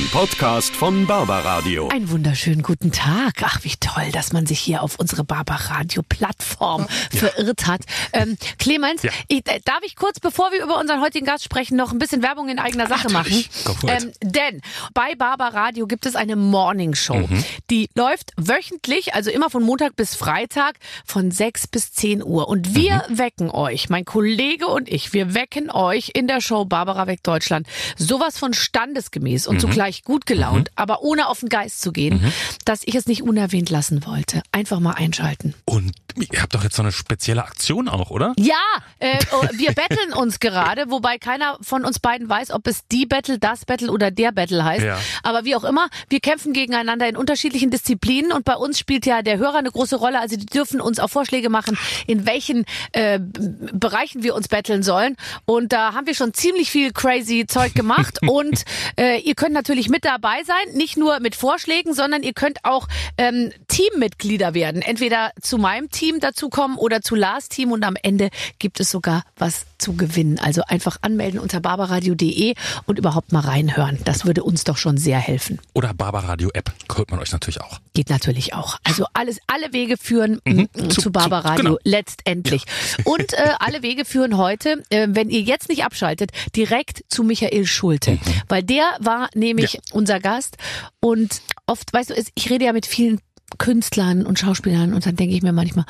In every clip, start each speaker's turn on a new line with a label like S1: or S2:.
S1: Ein Podcast von Barbaradio.
S2: Einen wunderschönen guten Tag. Ach, wie toll, dass man sich hier auf unsere Barbaradio-Plattform verirrt hat. Ähm, Clemens,
S3: Ja.
S2: ich, äh, darf ich kurz, bevor wir über unseren heutigen Gast sprechen, noch ein bisschen Werbung in eigener Sache machen?
S3: For it.
S2: Ähm, denn bei Barbaradio gibt es eine Morning Show.
S3: Mhm.
S2: Die läuft wöchentlich, also immer von Montag bis Freitag von 6 bis 10 Uhr. Und wir
S3: Mhm.
S2: wecken euch, mein Kollege und ich, wir wecken euch in der Show Barbara weg Deutschland sowas von standesgemäß
S3: Mhm.
S2: und zugleich gut gelaunt, aber ohne auf den Geist zu gehen, dass ich es nicht unerwähnt lassen wollte. Einfach mal einschalten.
S3: Und ihr habt doch jetzt so eine spezielle Aktion auch, oder?
S2: Ja, äh, oh, wir betteln uns gerade, wobei keiner von uns beiden weiß, ob es die Battle, das Battle oder der Battle heißt.
S3: Ja.
S2: Aber wie auch immer, wir kämpfen gegeneinander in unterschiedlichen Disziplinen und bei uns spielt ja der Hörer eine große Rolle. Also die dürfen uns auch Vorschläge machen, in welchen äh, Bereichen wir uns betteln sollen. Und da haben wir schon ziemlich viel crazy Zeug gemacht. und äh, ihr könnt natürlich mit dabei sein, nicht nur mit Vorschlägen, sondern ihr könnt auch ähm, Teammitglieder werden. Entweder zu meinem Team dazukommen oder zu Lars Team und am Ende gibt es sogar was zu gewinnen. Also einfach anmelden unter barbaradio.de und überhaupt mal reinhören. Das würde uns doch schon sehr helfen.
S3: Oder Barbaradio App holt man euch natürlich auch.
S2: Geht natürlich auch. Also alles, alle Wege führen mm, zu,
S3: Zu- zu-
S2: Barbaradio
S3: genau.
S2: letztendlich. Und äh, alle Wege führen heute, äh, wenn ihr jetzt nicht abschaltet, direkt zu Michael Schulte. Weil der war nämlich
S3: Ja.
S2: unser Gast und oft, weißt du, ich rede ja mit vielen Künstlern und Schauspielern und dann denke ich mir manchmal,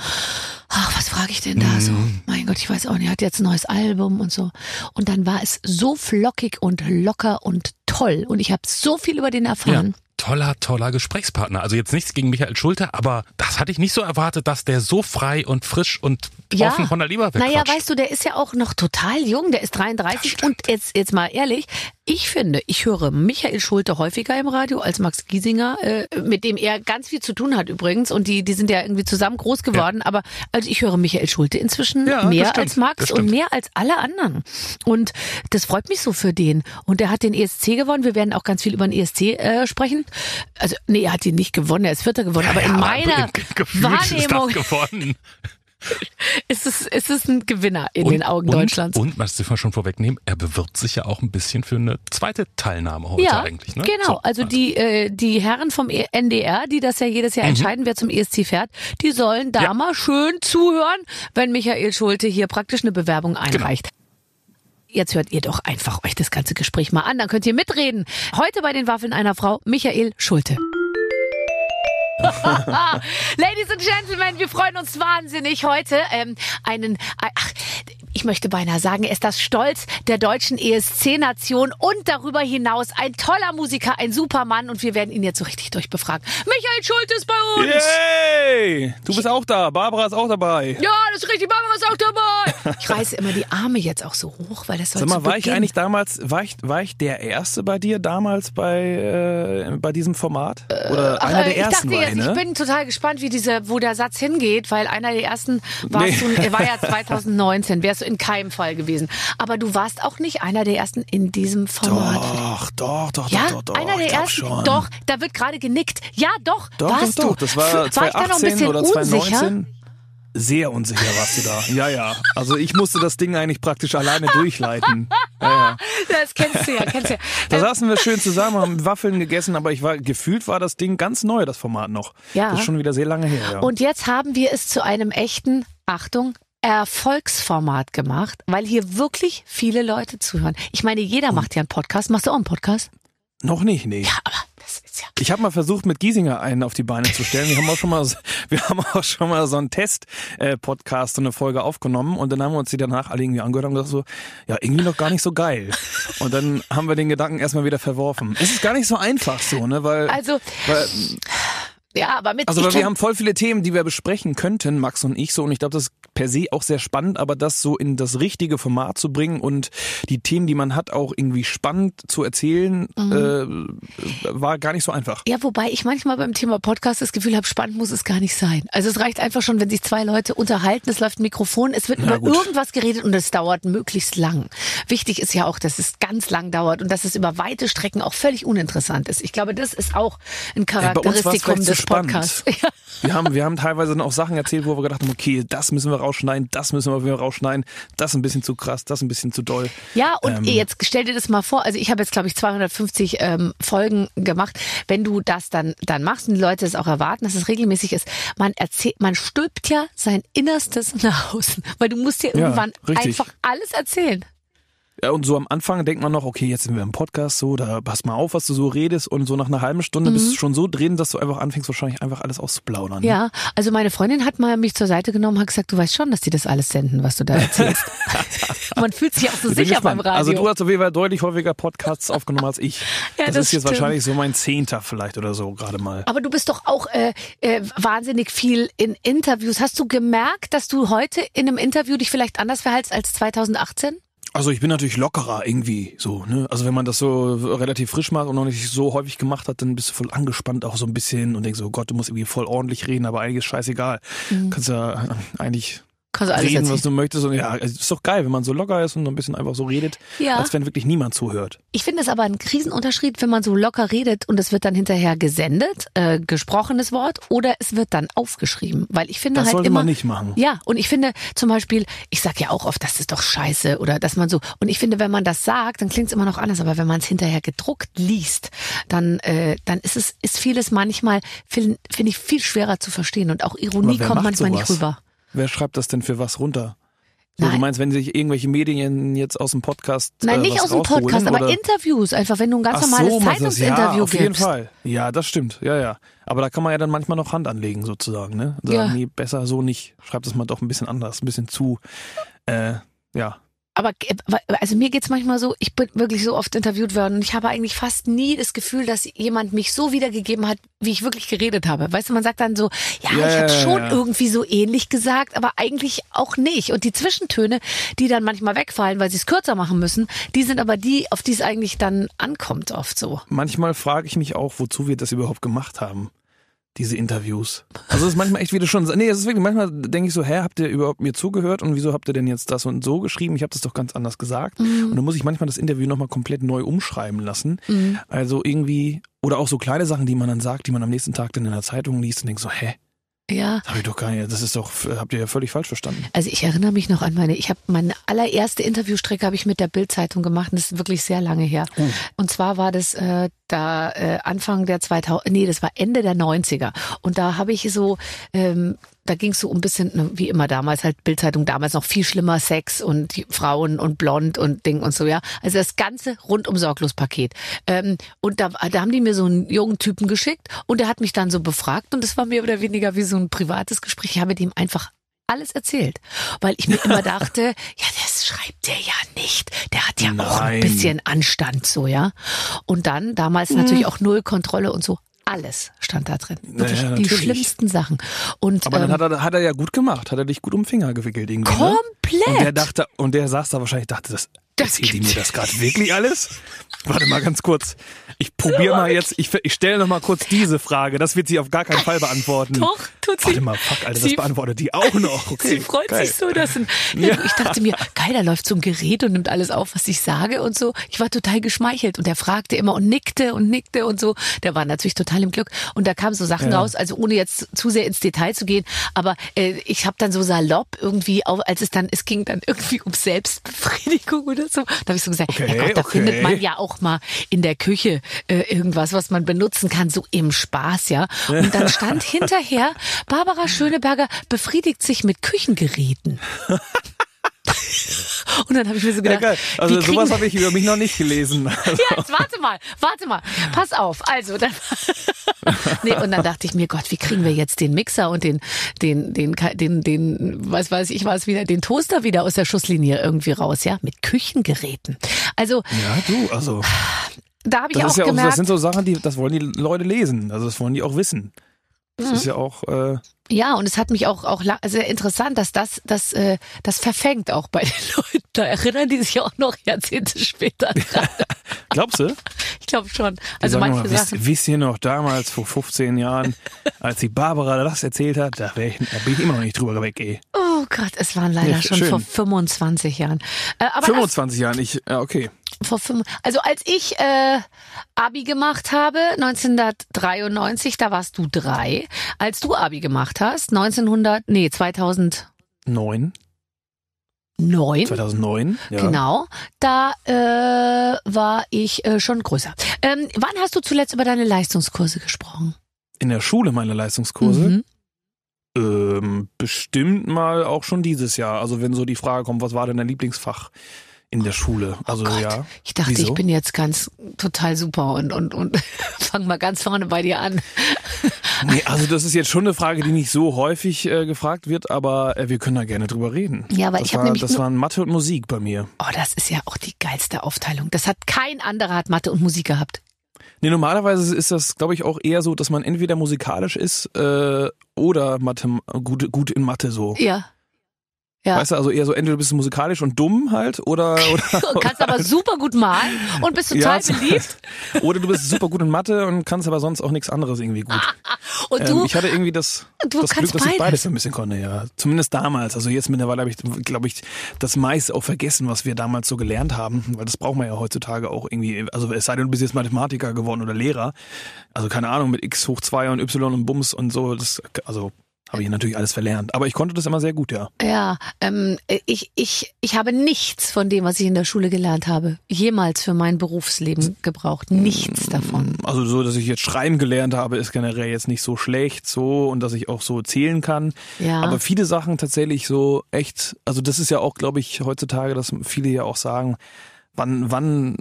S2: ach, was frage ich denn da so? Mein Gott, ich weiß auch nicht, er hat jetzt ein neues Album und so. Und dann war es so flockig und locker und toll und ich habe so viel über den erfahren.
S3: Toller, toller Gesprächspartner. Also jetzt nichts gegen Michael Schulte, aber das hatte ich nicht so erwartet, dass der so frei und frisch und offen von der Leber wegquatscht.
S2: Naja, weißt du, der ist ja auch noch total jung, der ist 33 und jetzt, jetzt mal ehrlich, ich finde, ich höre Michael Schulte häufiger im Radio als Max Giesinger, äh, mit dem er ganz viel zu tun hat übrigens. Und die, die sind ja irgendwie zusammen groß geworden, aber also ich höre Michael Schulte inzwischen
S3: Ja,
S2: mehr als Max und mehr als alle anderen. Und das freut mich so für den. Und er hat den ESC gewonnen, wir werden auch ganz viel über den ESC äh, sprechen, also nee, er hat ihn nicht gewonnen, er ist Vierter geworden, aber in
S3: Ja,
S2: meiner
S3: gefühlt
S2: Wahrnehmung
S3: ist
S2: es, ist es ein Gewinner in den Augen
S3: und,
S2: Deutschlands.
S3: Und, das dürfen wir schon vorwegnehmen, er bewirbt sich ja auch ein bisschen für eine zweite Teilnahme heute
S2: ja,
S3: eigentlich. Ne?
S2: genau.
S3: So,
S2: also die äh, die Herren vom E- NDR, die das ja jedes Jahr entscheiden, wer zum ESC fährt, die sollen da
S3: Mhm. Ja.
S2: mal schön zuhören, wenn Michael Schulte hier praktisch eine Bewerbung
S3: Genau.
S2: einreicht. Jetzt hört ihr doch einfach euch das ganze Gespräch mal an, dann könnt ihr mitreden. Heute bei den Waffeln einer Frau, Michael Schulte. Ladies and Gentlemen, wir freuen uns wahnsinnig heute ähm, einen, ach, ich möchte beinahe sagen, er ist das Stolz der deutschen ESC-Nation und darüber hinaus ein toller Musiker, ein Supermann und wir werden ihn jetzt so richtig durchbefragen. Michael Schulte ist bei uns!
S4: Yay! Du bist auch da. Barbara ist auch dabei.
S2: Ja, das ist richtig, Barbara ist auch dabei! Ich reiße immer die Arme jetzt auch so hoch, weil das soll
S4: Sag mal, war ich eigentlich damals, war ich, war ich der Erste bei dir damals bei, äh, bei diesem Format? Oder
S2: Ach,
S4: einer
S2: äh,
S4: der Ersten
S2: ich dachte
S4: war
S2: jetzt,
S4: ich, ne?
S2: ich bin total gespannt, wie diese, wo der Satz hingeht, weil einer der ersten warst
S4: Nee.
S2: du, war ja 2019, wärst du in keinem Fall gewesen. Aber du warst auch nicht einer der ersten in diesem Format.
S4: Doch, doch, doch,
S2: ja,
S4: doch, doch, doch.
S2: einer der ersten.
S4: Schon.
S2: Doch, da wird gerade genickt. Ja, doch,
S4: doch,
S2: warst
S4: doch, doch.
S2: du.
S4: Das war
S2: ich da noch ein
S4: 2018
S2: bisschen
S4: oder
S2: unsicher?
S4: 2019. Sehr unsicher warst du da. Ja, ja. Also ich musste das Ding eigentlich praktisch alleine durchleiten. Ja, ja.
S2: Das kennst du ja, kennst du ja.
S4: Da saßen wir schön zusammen, haben Waffeln gegessen, aber ich war gefühlt war das Ding ganz neu, das Format noch.
S2: Ja.
S4: Das ist schon wieder sehr lange her. Ja.
S2: Und jetzt haben wir es zu einem echten, Achtung, Erfolgsformat gemacht, weil hier wirklich viele Leute zuhören. Ich meine, jeder macht ja einen Podcast. Machst du auch einen Podcast?
S4: noch nicht, nee.
S2: Ja, aber ja.
S4: Ich habe mal versucht, mit Giesinger einen auf die Beine zu stellen. Wir haben auch schon mal, wir haben auch schon mal so einen Test-Podcast, so eine Folge aufgenommen und dann haben wir uns die danach alle irgendwie angehört und gesagt so, ja, irgendwie noch gar nicht so geil. Und dann haben wir den Gedanken erstmal wieder verworfen. Es ist gar nicht so einfach so, ne, weil,
S2: Also,
S4: weil
S2: ja, aber mit
S4: also weil wir haben voll viele Themen, die wir besprechen könnten, Max und ich so und ich glaube, das ist per se auch sehr spannend, aber das so in das richtige Format zu bringen und die Themen, die man hat, auch irgendwie spannend zu erzählen,
S2: Mhm.
S4: äh, war gar nicht so einfach.
S2: Ja, wobei ich manchmal beim Thema Podcast das Gefühl habe, spannend muss es gar nicht sein. Also es reicht einfach schon, wenn sich zwei Leute unterhalten, es läuft ein Mikrofon, es wird
S4: Na
S2: über
S4: gut.
S2: irgendwas geredet und es dauert möglichst lang. Wichtig ist ja auch, dass es ganz lang dauert und dass es über weite Strecken auch völlig uninteressant ist. Ich glaube, das ist auch ein Charakteristikum des
S4: spannend.
S2: Podcast. Ja.
S4: Wir haben, wir haben teilweise dann auch Sachen erzählt, wo wir gedacht haben, okay, das müssen wir rausschneiden, das müssen wir rausschneiden, das ein bisschen zu krass, das ein bisschen zu doll.
S2: Ja, und
S4: Ähm.
S2: jetzt stell dir das mal vor, also ich habe jetzt, glaube ich, 250 ähm, Folgen gemacht. Wenn du das dann, dann machst und die Leute es auch erwarten, dass es regelmäßig ist, man erzählt, man stülpt ja sein Innerstes nach außen, weil du musst dir
S4: Ja,
S2: irgendwann
S4: richtig.
S2: einfach alles erzählen.
S4: Ja, und so am Anfang denkt man noch, okay, jetzt sind wir im Podcast, so, da pass mal auf, was du so redest und so nach einer halben Stunde bist du schon so drin, dass du einfach anfängst, wahrscheinlich einfach alles auszuplaudern.
S2: Mhm. Ja, also meine Freundin hat mal mich zur Seite genommen, hat gesagt, du weißt schon, dass die das alles senden, was du da erzählst. man fühlt sich auch so sicher beim.
S4: Also
S2: Radio.
S4: du hast auf jeden Fall deutlich häufiger Podcasts aufgenommen als ich.
S2: Ja,
S4: das,
S2: das
S4: ist jetzt
S2: stimmt.
S4: wahrscheinlich so mein Zehnter vielleicht oder so gerade mal.
S2: Aber du bist doch auch äh, äh, wahnsinnig viel in Interviews. Hast du gemerkt, dass du heute in einem Interview dich vielleicht anders verhältst als 2018?
S4: Also ich bin natürlich lockerer irgendwie so, ne? Also wenn man das so relativ frisch macht und noch nicht so häufig gemacht hat, dann bist du voll angespannt auch so ein bisschen und denkst so, oh Gott, du musst irgendwie voll ordentlich reden, aber eigentlich ist scheißegal. Kannst ja eigentlich
S2: Kannst alles
S4: reden,
S2: erzählen.
S4: was du möchtest und ja, es ist doch geil, wenn man so locker ist und ein bisschen einfach so redet,
S2: Ja.
S4: als wenn wirklich niemand zuhört.
S2: Ich finde es aber ein Riesenunterschied, wenn man so locker redet und es wird dann hinterher gesendet, äh, gesprochenes Wort, oder es wird dann aufgeschrieben. Weil ich finde
S4: Das
S2: halt
S4: sollte
S2: immer.
S4: man nicht machen.
S2: Ja, und ich finde zum Beispiel, ich sag ja auch oft, das ist doch scheiße oder dass man so. Und ich finde, wenn man das sagt, dann klingt es immer noch anders. Aber wenn man es hinterher gedruckt liest, dann, äh, dann ist es ist vieles manchmal finde find ich viel schwerer zu verstehen und auch Ironie kommt manchmal
S4: sowas?
S2: nicht rüber.
S4: Wer schreibt das denn für was runter? So,
S2: Nein.
S4: du meinst, wenn sich irgendwelche Medien jetzt aus dem Podcast
S2: Nein,
S4: äh,
S2: nicht aus dem Podcast, aber
S4: oder?
S2: Interviews. Einfach, wenn du ein ganz
S4: Ach
S2: normales
S4: so.
S2: Zeitungsinterview
S4: ja, auf jeden
S2: gibst.
S4: Fall. Ja, das stimmt. Ja, ja. Aber da kann man ja dann manchmal noch Hand anlegen, sozusagen. Ne? Sagen,
S2: Ja.
S4: nee, besser so nicht. Schreib das mal doch ein bisschen anders, ein bisschen zu. Äh, ja.
S2: Aber also mir geht's manchmal so, ich bin wirklich so oft interviewt worden und ich habe eigentlich fast nie das Gefühl, dass jemand mich so wiedergegeben hat, wie ich wirklich geredet habe. Weißt du, man sagt dann so, ja,
S4: Ja,
S2: ich habe schon
S4: ja.
S2: irgendwie so ähnlich gesagt, aber eigentlich auch nicht. Und die Zwischentöne, die dann manchmal wegfallen, weil sie es kürzer machen müssen, die sind aber die, auf die es eigentlich dann ankommt oft so.
S4: Manchmal frage ich mich auch, wozu wir das überhaupt gemacht haben. Diese Interviews. Also es ist manchmal echt, wie du schon nee, es ist wirklich, manchmal denke ich so, hä, habt ihr überhaupt mir zugehört und wieso habt ihr denn jetzt das und so geschrieben? Ich habe das doch ganz anders gesagt. Und dann muss ich manchmal das Interview nochmal komplett neu umschreiben lassen. Also irgendwie, oder auch so kleine Sachen, die man dann sagt, die man am nächsten Tag dann in der Zeitung liest und denkt so, hä,
S2: Ja.
S4: das habe ich doch gar nicht, das ist doch, habt ihr ja völlig falsch verstanden.
S2: Also ich erinnere mich noch an meine, ich habe meine allererste Interviewstrecke habe ich mit der Bildzeitung gemacht. Und das ist wirklich sehr lange her. Und zwar war das äh, da äh, Anfang der 2000, nee, das war Ende der 90er. Und da habe ich so, ähm, da ging es so ein bisschen, ne, wie immer damals halt Bildzeitung, damals noch viel schlimmer Sex und Frauen und blond und Ding und so, ja. Also das ganze rundum sorglos Paket. Ähm, und da, da haben die mir so einen jungen Typen geschickt und der hat mich dann so befragt und das war mehr oder weniger wie so ein privates Gespräch. Ich habe dem einfach alles erzählt, weil ich mir immer dachte, ja, das schreibt der ja nicht. Der hat ja auch ein
S4: Nein.
S2: bisschen Anstand so, ja. Und dann damals natürlich auch null Kontrolle und so. Alles stand da drin. Wirklich
S4: Naja,
S2: die schlimmsten Sachen. Und
S4: Aber dann
S2: ähm,
S4: hat er, hat er ja gut gemacht, hat er dich gut um den Finger gewickelt irgendwie. Ne?
S2: komplett.
S4: Und der dachte, und der saß da wahrscheinlich, dachte, das,
S2: Das
S4: erzählt die mir das gerade wirklich alles? Warte mal ganz kurz. Ich probiere mal jetzt, ich, ich stelle noch mal kurz diese Frage. Das wird sie auf gar keinen Fall beantworten.
S2: Doch, tut sie.
S4: Warte mal, fuck, Alter, das beantwortet die auch noch. Okay,
S2: Sie freut
S4: geil.
S2: sich so, dass ein, ja. ich dachte mir, geil, da läuft so ein Gerät und nimmt alles auf, was ich sage und so. Ich war total geschmeichelt und der fragte immer und nickte und nickte und so. Der war natürlich total im Glück und da kamen so Sachen
S4: Ja.
S2: raus, also ohne jetzt zu sehr ins Detail zu gehen, aber äh, ich habe dann so salopp irgendwie, auch, als es dann, es ging dann irgendwie um Selbstbefriedigung oder so, da habe ich so gesagt,
S4: Okay,
S2: ja Gott, da
S4: okay.
S2: findet man ja auch mal in der Küche äh, irgendwas, was man benutzen kann, so im Spaß, ja. Und dann stand hinterher, Barbara Schöneberger befriedigt sich mit Küchengeräten. Und dann habe ich mir so
S4: Ja,
S2: gedacht,
S4: geil. Also sowas habe ich über mich noch nicht gelesen. Also,
S2: ja, jetzt warte mal, warte mal, pass auf. Also, dann, nee, und dann dachte ich mir, Gott, wie kriegen wir jetzt den Mixer und den, den, den, den, den, was weiß ich was wieder, den Toaster wieder aus der Schusslinie irgendwie raus, ja, mit Küchengeräten. Also,
S4: ja, du, also
S2: da habe ich
S4: das
S2: auch
S4: ja auch, das
S2: gemerkt,
S4: sind so Sachen, die, das wollen die Leute lesen. Also das wollen die auch wissen. Das
S2: Mhm.
S4: ist ja auch, äh,
S2: ja, und es hat mich auch, auch sehr interessant, dass das, das, äh, das verfängt auch bei den Leuten. Da erinnern die sich auch noch Jahrzehnte später dran.
S4: glaubst du?
S2: Ich glaube schon. Also
S4: sagen
S2: manche
S4: wisst,
S2: Sachen.
S4: wisst ihr noch damals vor 15 Jahren, als die Barbara das erzählt hat, da, ich, da bin ich immer noch nicht drüber weg, ey.
S2: Oh, Gott, es waren leider
S4: Ja,
S2: schon vor 25 Jahren. Äh, aber
S4: 25 Jahren, ich, ja, okay.
S2: Vor fünf, also als ich äh, Abi gemacht habe, 1993, da warst du drei. Als du Abi gemacht hast, 1900, nee, 2009,
S4: Neun, 2009. Ja.
S2: genau, da äh, war ich äh, schon größer. Ähm, wann hast du zuletzt über deine Leistungskurse gesprochen?
S4: In der Schule meine Leistungskurse.
S2: Mhm.
S4: Ähm, bestimmt mal auch schon dieses Jahr. Also wenn so die Frage kommt, was war denn dein Lieblingsfach in der Schule? Also
S2: Oh
S4: ja.
S2: Ich dachte,
S4: Wieso?
S2: ich bin jetzt ganz total super und und und fang mal ganz vorne bei dir an.
S4: Nee, also das ist jetzt schon eine Frage, die nicht so häufig äh, gefragt wird, aber äh, wir können da gerne drüber reden.
S2: Ja, aber
S4: das
S2: ich hab
S4: war,
S2: nämlich
S4: Das waren Mathe und Musik bei mir.
S2: Oh, das ist ja auch die geilste Aufteilung. Das hat kein anderer hat Mathe und Musik gehabt.
S4: Nee, normalerweise ist das, glaube ich, auch eher so, dass man entweder musikalisch ist äh, oder Mathe, gut, gut in Mathe so.
S2: Ja. Ja.
S4: Weißt du, also eher so, entweder du bist musikalisch und dumm halt oder oder,
S2: kannst aber super gut malen und bist total
S4: Ja,
S2: beliebt.
S4: oder du bist super gut in Mathe und kannst aber sonst auch nichts anderes irgendwie gut.
S2: Und
S4: Ähm,
S2: du,
S4: ich hatte irgendwie das,
S2: du
S4: das Glück, dass ich
S2: beides.
S4: ein bisschen konnte, ja. Zumindest damals. Also jetzt mittlerweile habe ich, glaube ich, das meiste auch vergessen, was wir damals so gelernt haben, weil das braucht man ja heutzutage auch irgendwie. Also es sei denn, du bist jetzt Mathematiker geworden oder Lehrer. Also keine Ahnung, mit x hoch zwei und y und Bums und so, das, also habe ich natürlich alles verlernt. Aber ich konnte das immer sehr gut, ja.
S2: ja, ähm, ich, ich, ich habe nichts von dem, was ich in der Schule gelernt habe, jemals für mein Berufsleben gebraucht. Nichts davon.
S4: Also so, dass ich jetzt schreiben gelernt habe, ist generell jetzt nicht so schlecht so und dass ich auch so zählen kann.
S2: Ja.
S4: Aber viele Sachen tatsächlich so echt, also das ist ja auch, glaube ich, heutzutage, dass viele ja auch sagen, wann, wann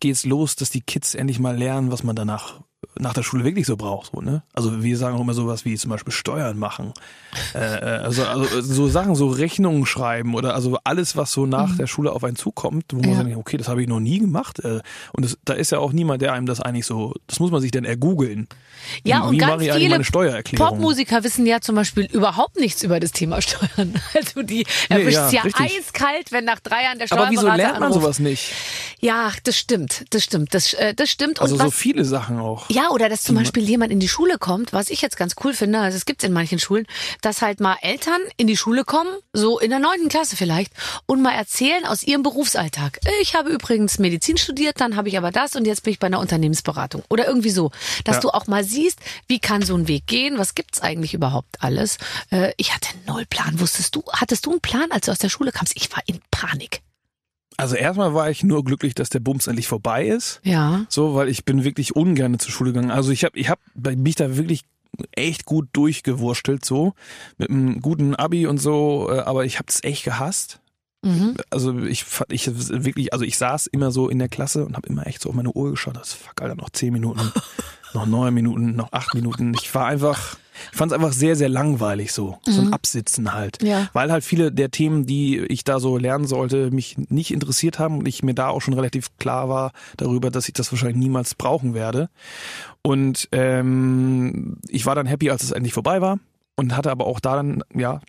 S4: geht's los, dass die Kids endlich mal lernen, was man danach nach der Schule wirklich so braucht, so, ne? Also wir sagen auch immer sowas wie zum Beispiel Steuern machen. Äh, äh, also, also so Sachen, so Rechnungen schreiben oder also alles, was so nach der Schule auf einen zukommt, wo man
S2: Ja.
S4: so denkt, okay, das habe ich noch nie gemacht. Äh, und das, da ist ja auch niemand, der einem das eigentlich so, das muss man sich dann ergoogeln.
S2: Ja, und
S4: wie
S2: ganz
S4: mache ich eigentlich
S2: viele? Popmusiker wissen ja zum Beispiel überhaupt nichts über das Thema Steuern. Also die
S4: Nee,
S2: erwischt
S4: ja,
S2: ja,
S4: richtig.
S2: eiskalt, wenn nach drei Jahren der
S4: Aber
S2: Steuerberater
S4: wieso lernt man
S2: anruft.
S4: sowas nicht?
S2: Ja, das stimmt, das stimmt, das, äh, das stimmt. Und
S4: Also so
S2: was,
S4: viele Sachen auch.
S2: Ja, oder dass zum Beispiel jemand in die Schule kommt, was ich jetzt ganz cool finde, also es gibt's in manchen Schulen, dass halt mal Eltern in die Schule kommen, so in der neunten Klasse vielleicht, und mal erzählen aus ihrem Berufsalltag. Ich habe übrigens Medizin studiert, dann habe ich aber das und jetzt bin ich bei einer Unternehmensberatung. Oder irgendwie so. Dass
S4: Ja.
S2: du auch mal siehst, wie kann so ein Weg gehen, was gibt's eigentlich überhaupt alles. Äh, Ich hatte null Plan. Wusstest du, hattest du einen Plan, als du aus der Schule kamst? Ich war in Panik.
S4: Also erstmal war ich nur glücklich, dass der Bums endlich vorbei ist.
S2: Ja.
S4: So, weil ich bin wirklich ungern zur Schule gegangen. Also ich habe ich hab mich da wirklich echt gut durchgewurstelt so mit einem guten Abi und so, äh, aber ich habe es echt gehasst.
S2: Mhm.
S4: Also ich fand ich wirklich, also ich saß immer so in der Klasse und habe immer echt so auf meine Uhr geschaut. Das fuck Alter, noch zehn Minuten, noch neun Minuten, noch acht Minuten. Ich war einfach, ich fand es einfach sehr sehr langweilig so, so ein Absitzen halt,
S2: Ja.
S4: weil halt viele der Themen, die ich da so lernen sollte, mich nicht interessiert haben und ich mir da auch schon relativ klar war darüber, dass ich das wahrscheinlich niemals brauchen werde. Und ähm, ich war dann happy, als es endlich vorbei war und hatte aber auch da dann ja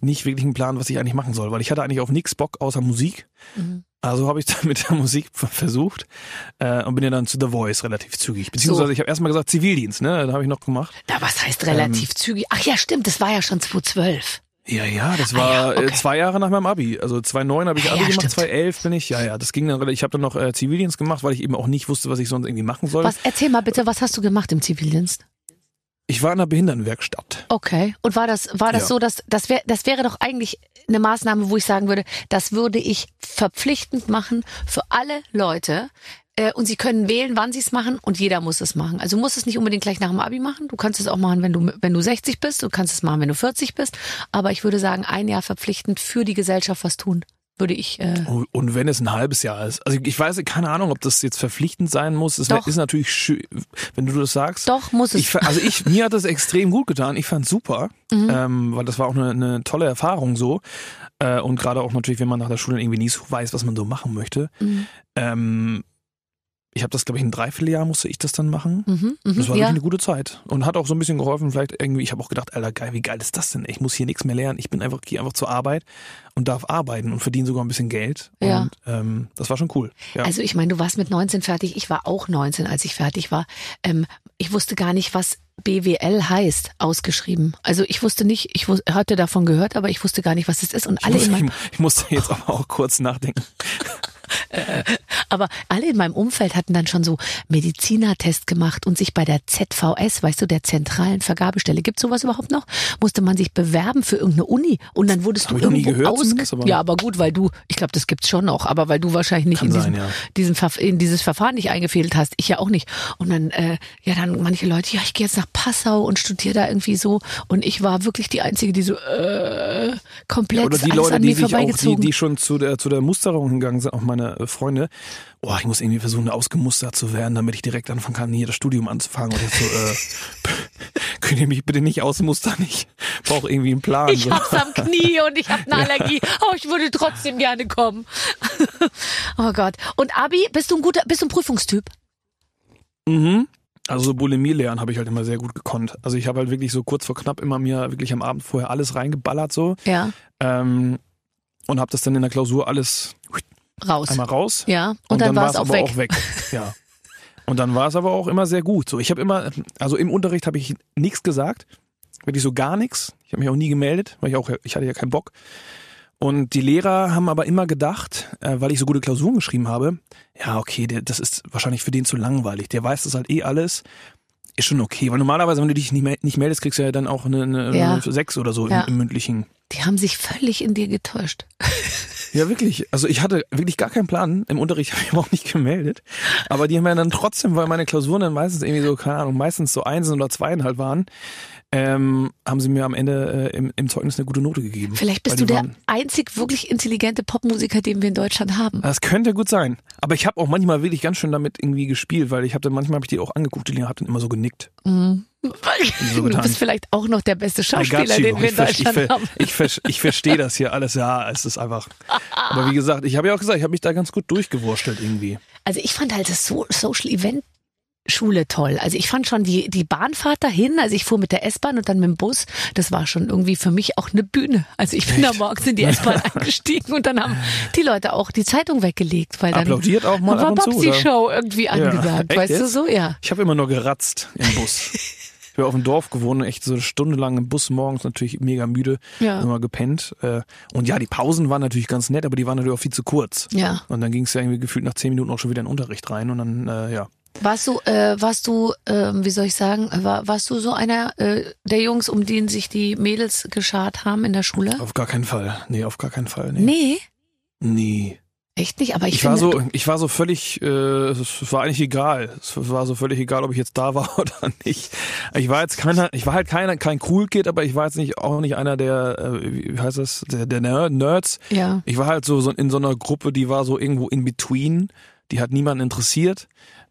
S4: nicht wirklich einen Plan, was ich eigentlich machen soll, weil ich hatte eigentlich auf nichts Bock außer Musik.
S2: Mhm.
S4: Also habe ich dann mit der Musik versucht äh, und bin ja dann zu The Voice relativ zügig. Beziehungsweise
S2: So.
S4: ich habe erstmal gesagt Zivildienst, ne? Da habe ich noch gemacht.
S2: Na, was heißt
S4: Ähm.
S2: relativ zügig? Ach ja, stimmt, das war ja schon 2012.
S4: Ja, ja, das
S2: Ah
S4: war
S2: ja, okay.
S4: äh, zwei Jahre nach meinem Abi. Also 2009 habe ich
S2: Ah
S4: Abi
S2: ja,
S4: gemacht,
S2: stimmt.
S4: 2011 bin ich. Ja, ja, das ging dann. Ich habe dann noch äh, Zivildienst gemacht, weil ich eben auch nicht wusste, was ich sonst irgendwie machen soll.
S2: Was, erzähl mal bitte, was hast du gemacht im Zivildienst?
S4: Ich war in einer Behindertenwerkstatt.
S2: Okay. Und war das, war das
S4: Ja.
S2: so, dass das wäre, das wäre doch eigentlich eine Maßnahme, wo ich sagen würde, das würde ich verpflichtend machen für alle Leute. Äh, Und sie können wählen, wann sie es machen und jeder muss es machen. Also du musst es nicht unbedingt gleich nach dem Abi machen. Du kannst es auch machen, wenn du, wenn du 60 bist. Du kannst es machen, wenn du 40 bist. Aber ich würde sagen, ein Jahr verpflichtend für die Gesellschaft was tun. Würde ich, äh,
S4: Und- Und wenn es ein halbes Jahr ist. Also ich weiß, keine Ahnung, ob das jetzt verpflichtend sein muss. Es ist natürlich schön, wenn du das sagst.
S2: doch, muss es.
S4: Ich, also ich, mir hat das extrem gut getan. Ich fand super,
S2: Mhm.
S4: ähm, weil das war auch eine, eine tolle Erfahrung so. Äh, und gerade auch natürlich, wenn man nach der Schule irgendwie nie so weiß, was man so machen möchte.
S2: Mhm.
S4: Ähm, ich habe das, glaube ich, ein Dreivierteljahr musste ich das dann machen.
S2: Mhm, mhm,
S4: Das war
S2: ja.
S4: wirklich eine gute Zeit und hat auch so ein bisschen geholfen. Vielleicht irgendwie, ich habe auch gedacht, Alter, geil, wie geil ist das denn? Ich muss hier nichts mehr lernen. Ich bin einfach, gehe einfach zur Arbeit und darf arbeiten und verdiene sogar ein bisschen Geld.
S2: Ja.
S4: Und ähm, das war schon cool. Ja.
S2: Also ich meine, du warst mit 19 fertig, ich war auch 19, als ich fertig war. Ähm, ich wusste gar nicht, was BWL heißt, ausgeschrieben. Also ich wusste nicht, ich wus hatte davon gehört, aber ich wusste gar nicht, was es ist. Und alle
S4: ich, muss, ich, ich musste jetzt aber auch kurz nachdenken.
S2: Aber alle in meinem Umfeld hatten dann schon so Medizinertest gemacht und sich bei der ZVS, weißt du, der zentralen Vergabestelle, gibt sowas überhaupt noch? Musste man sich bewerben für irgendeine Uni und dann wurdest
S4: Hab
S2: du irgendwo
S4: gehört
S2: aus.
S4: aber-
S2: Ja, aber gut, weil du, ich glaube, das gibt's schon noch, aber weil du wahrscheinlich nicht in,
S4: sein,
S2: diesem,
S4: ja.
S2: diesen in dieses Verfahren nicht eingefädelt hast. Ich ja auch nicht. Und dann, äh, ja, dann manche Leute, ja, ich gehe jetzt nach Passau und studiere da irgendwie so. Und ich war wirklich die Einzige, die so äh, komplett
S4: Oder die Leute,
S2: an
S4: die
S2: mir
S4: sich auch, die, die schon zu der, zu der Musterung hingegangen sind, auch meine äh, Freunde. Oh, ich muss irgendwie versuchen, ausgemustert zu werden, damit ich direkt anfangen kann, hier das Studium anzufangen. Und jetzt so, äh, könnt ihr mich bitte nicht ausmustern? Ich brauche irgendwie einen Plan.
S2: Ich
S4: so.
S2: hab's am Knie und ich habe eine Allergie. Oh, ich würde trotzdem gerne kommen. oh Gott. Und Abi, bist du ein guter, bist du ein Prüfungstyp?
S4: Mhm. Also so Bulimie lernen habe ich halt immer sehr gut gekonnt. Also ich habe halt wirklich so kurz vor knapp immer mir wirklich am Abend vorher alles reingeballert so
S2: Ja.
S4: ähm, und habe das dann in der Klausur alles
S2: Raus.
S4: einmal raus.
S2: Ja. Und, dann, war es auch
S4: auch weg. Ja. Und dann war es aber auch immer sehr gut. So, ich habe immer, also im Unterricht habe ich nichts gesagt, wirklich so gar nichts. Ich habe mich auch nie gemeldet, weil ich auch, ich hatte ja keinen Bock. Und die Lehrer haben aber immer gedacht, äh, weil ich so gute Klausuren geschrieben habe, ja, okay, der, das ist wahrscheinlich für den zu langweilig. Der weiß das halt eh alles. Ist schon okay, weil normalerweise, wenn du dich nicht, mel- nicht meldest, kriegst du ja dann auch eine, eine,
S2: Ja.
S4: eine Sechs oder so
S2: Ja.
S4: im, im mündlichen.
S2: Die haben sich völlig in dir getäuscht.
S4: Ja, wirklich. Also ich hatte wirklich gar keinen Plan. Im Unterricht habe ich mich auch nicht gemeldet. Aber die haben ja dann trotzdem, weil meine Klausuren dann meistens irgendwie so, keine Ahnung, meistens so Einsen oder Zweien halt waren, ähm, haben sie mir am Ende äh, im, im Zeugnis eine gute Note gegeben.
S2: Vielleicht bist du der einzig wirklich intelligente Popmusiker, den wir in Deutschland haben.
S4: Das könnte gut sein. Aber ich habe auch manchmal wirklich ganz schön damit irgendwie gespielt, weil ich habe dann manchmal habe ich die auch angeguckt, die hat dann immer so genickt. So
S2: du bist vielleicht auch noch der beste Schauspieler, den wir in
S4: ich, ich,
S2: Deutschland
S4: ver-
S2: haben.
S4: ich, ver- ich verstehe das hier alles, ja, es ist einfach. Aber wie gesagt, ich habe ja auch gesagt, ich habe mich da ganz gut durchgewurstelt irgendwie.
S2: Also ich fand halt das so Social Event Schule toll. Also ich fand schon die, die Bahnfahrt dahin, also ich fuhr mit der S-Bahn und dann mit dem Bus, das war schon irgendwie für mich auch eine Bühne. Also ich bin da morgens in die S-Bahn eingestiegen und dann haben die Leute auch die Zeitung weggelegt, weil dann
S4: Applaudiert auch mal
S2: war
S4: ab und zu,
S2: Babsi
S4: oder?
S2: Show irgendwie angesagt,
S4: Echt
S2: weißt du
S4: jetzt?
S2: so? Ja.
S4: Ich habe immer nur geratzt im Bus. Ich habe auf dem Dorf gewohnt, echt so eine Stunde lang im Bus morgens, natürlich mega müde,
S2: Ja.
S4: immer gepennt. Äh, Und ja, die Pausen waren natürlich ganz nett, aber die waren natürlich auch viel zu kurz.
S2: Ja.
S4: Und dann ging es ja irgendwie gefühlt nach zehn Minuten auch schon wieder in den Unterricht rein und dann, äh, ja.
S2: Warst du, äh, warst du, ähm, wie soll ich sagen, war, warst du so einer äh, der Jungs, um den sich die Mädels geschart haben in der Schule?
S4: Auf gar keinen Fall. Nee, auf gar keinen Fall. Nee.
S2: Nee,
S4: Nee.
S2: echt nicht. Aber ich,
S4: Ich, war
S2: finde,
S4: so, ich war so völlig, äh, es war eigentlich egal. Es war so völlig egal, ob ich jetzt da war oder nicht. Ich war jetzt keiner, ich war halt keiner, kein Cool Kid, aber ich war jetzt nicht auch nicht einer der, äh, wie heißt das, der, der Ner- Nerds.
S2: ja.
S4: Ich war halt so, so in so einer Gruppe, die war so irgendwo in between. Die hat niemanden interessiert.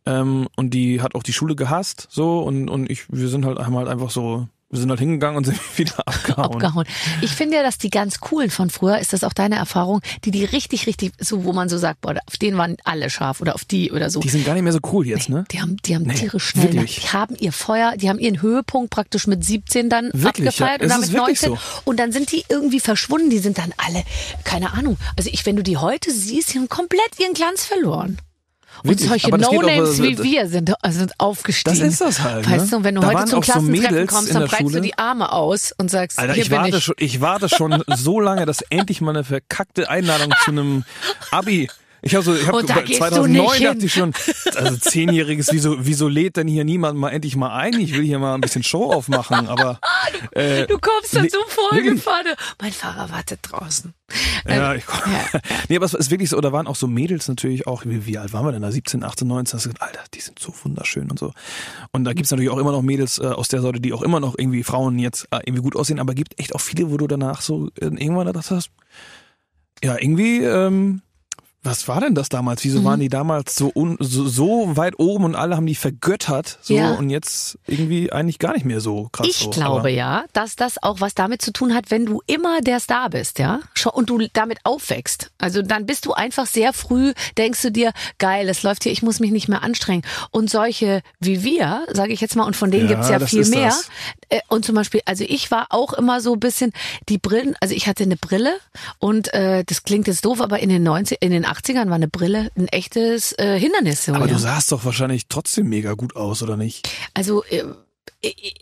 S4: Ähm, und die hat auch die Schule gehasst, so, und, und ich, wir sind halt, haben halt einfach so, wir sind halt hingegangen und sind wieder abgehauen.
S2: abgehauen. Ich finde ja, dass die ganz coolen von früher, ist das auch deine Erfahrung, die die richtig, richtig, so wo man so sagt, boah, auf den waren alle scharf oder auf die oder so.
S4: Die sind gar nicht mehr so cool jetzt, ne?
S2: Die haben, die haben
S4: Nee,
S2: tierisch schnell,
S4: wirklich.
S2: die haben ihr Feuer, die haben ihren Höhepunkt praktisch mit 17 dann
S4: Wirklich,
S2: abgefeiert
S4: ja,
S2: und dann mit
S4: ist wirklich
S2: 19
S4: so.
S2: und dann sind die irgendwie verschwunden, die sind dann alle, keine Ahnung. Also ich, wenn du die heute siehst, die haben komplett ihren Glanz verloren. Und
S4: Wirklich,
S2: solche No-Names
S4: äh,
S2: wie wir sind, sind aufgestiegen.
S4: Das ist das halt, ne?
S2: Weißt du, und wenn du
S4: Da
S2: heute zum
S4: so
S2: Klassentreffen
S4: Mädels
S2: kommst, dann
S4: der
S2: breitest du
S4: Schule.
S2: die Arme aus und sagst,
S4: Alter,
S2: hier
S4: ich
S2: bin
S4: warte,
S2: ich.
S4: Schon, ich warte schon so lange, dass endlich mal eine verkackte Einladung zu einem Abi. Ich habe so, ich habe
S2: Und da gehst du
S4: 2009
S2: nicht
S4: dachte ich schon, also zehnjähriges, wieso, wieso lädt denn hier niemand mal endlich mal ein? Ich will hier mal ein bisschen Show aufmachen, aber äh,
S2: Du kommst dann
S4: nee,
S2: so vorgefahren. Mein Fahrer wartet draußen.
S4: ja,
S2: Ähm,
S4: ich,
S2: ja.
S4: nee, aber es ist wirklich so, da waren auch so Mädels natürlich auch, wie, wie alt waren wir denn da? 17, 18, 19, hast du gesagt, Alter, die sind so wunderschön und so. Und da gibt's natürlich auch immer noch Mädels äh, aus der Sorte, die auch immer noch irgendwie Frauen jetzt äh, irgendwie gut aussehen, aber gibt echt auch viele, wo du danach so äh, irgendwann gedacht hast, ja, irgendwie, ähm, was war denn das damals?
S2: Mhm.
S4: Wieso waren die damals so, un, so, so weit oben und alle haben die vergöttert? So
S2: Ja.
S4: und jetzt irgendwie eigentlich gar nicht mehr so krass.
S2: Ich
S4: so.
S2: glaube
S4: Aber-
S2: ja, dass das auch was damit zu tun hat, wenn du immer der Star bist, ja, und du damit aufwächst. Also dann bist du einfach sehr früh, denkst du dir, geil, es läuft hier, ich muss mich nicht mehr anstrengen. Und solche wie wir, sage ich jetzt mal, und von denen
S4: Ja,
S2: gibt's ja viel mehr.
S4: das.
S2: Äh, Und zum Beispiel, also ich war auch immer so ein bisschen die Brillen, also ich hatte eine Brille und äh, das klingt jetzt doof, aber in den 90, in den 80ern war eine Brille ein echtes äh, Hindernis. So,
S4: Aber
S2: ja.
S4: du sahst doch wahrscheinlich trotzdem mega gut aus, oder nicht?
S2: Also äh,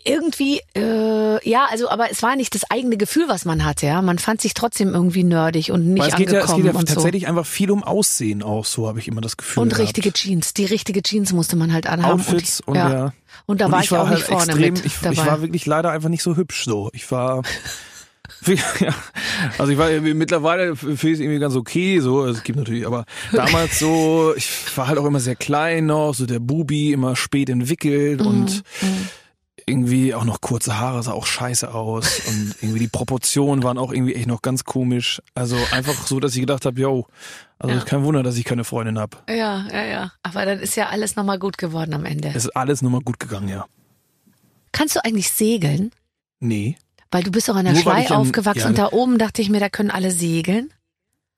S2: irgendwie, äh, ja, also, aber es war nicht das eigene Gefühl, was man hatte, ja. Man fand sich trotzdem irgendwie nerdig und nicht
S4: Weil es geht ja, es
S2: angekommen
S4: geht ja
S2: und
S4: tatsächlich
S2: so.
S4: einfach viel um Aussehen auch, so habe ich immer das Gefühl.
S2: Und
S4: gehabt.
S2: richtige Jeans. Die richtige Jeans musste man halt anhaben.
S4: Outfits und,
S2: ja.
S4: ja.
S2: Und da
S4: Und
S2: war ich, auch
S4: halt
S2: nicht vorne
S4: extrem,
S2: mit
S4: ich,
S2: dabei.
S4: ich war wirklich leider einfach nicht so hübsch so. Ich war ja, also ich war mittlerweile finde ich es irgendwie ganz okay, so, es gibt natürlich, aber damals so, ich war halt auch immer sehr klein noch, so der Bubi, immer spät entwickelt
S2: Mhm,
S4: und irgendwie auch noch kurze Haare, sah auch scheiße aus und irgendwie die Proportionen waren auch irgendwie echt noch ganz komisch. Also einfach so, dass ich gedacht habe, yo, also
S2: Ja.
S4: kein Wunder, dass ich keine Freundin hab.
S2: ja, ja, ja. Aber dann ist ja alles nochmal gut geworden am Ende.
S4: Es ist alles nochmal gut gegangen, ja.
S2: Kannst du eigentlich segeln?
S4: Nee.
S2: Weil du bist doch an der
S4: Nur
S2: Schlei aufgewachsen
S4: ja.
S2: und da oben dachte ich mir, da können alle segeln.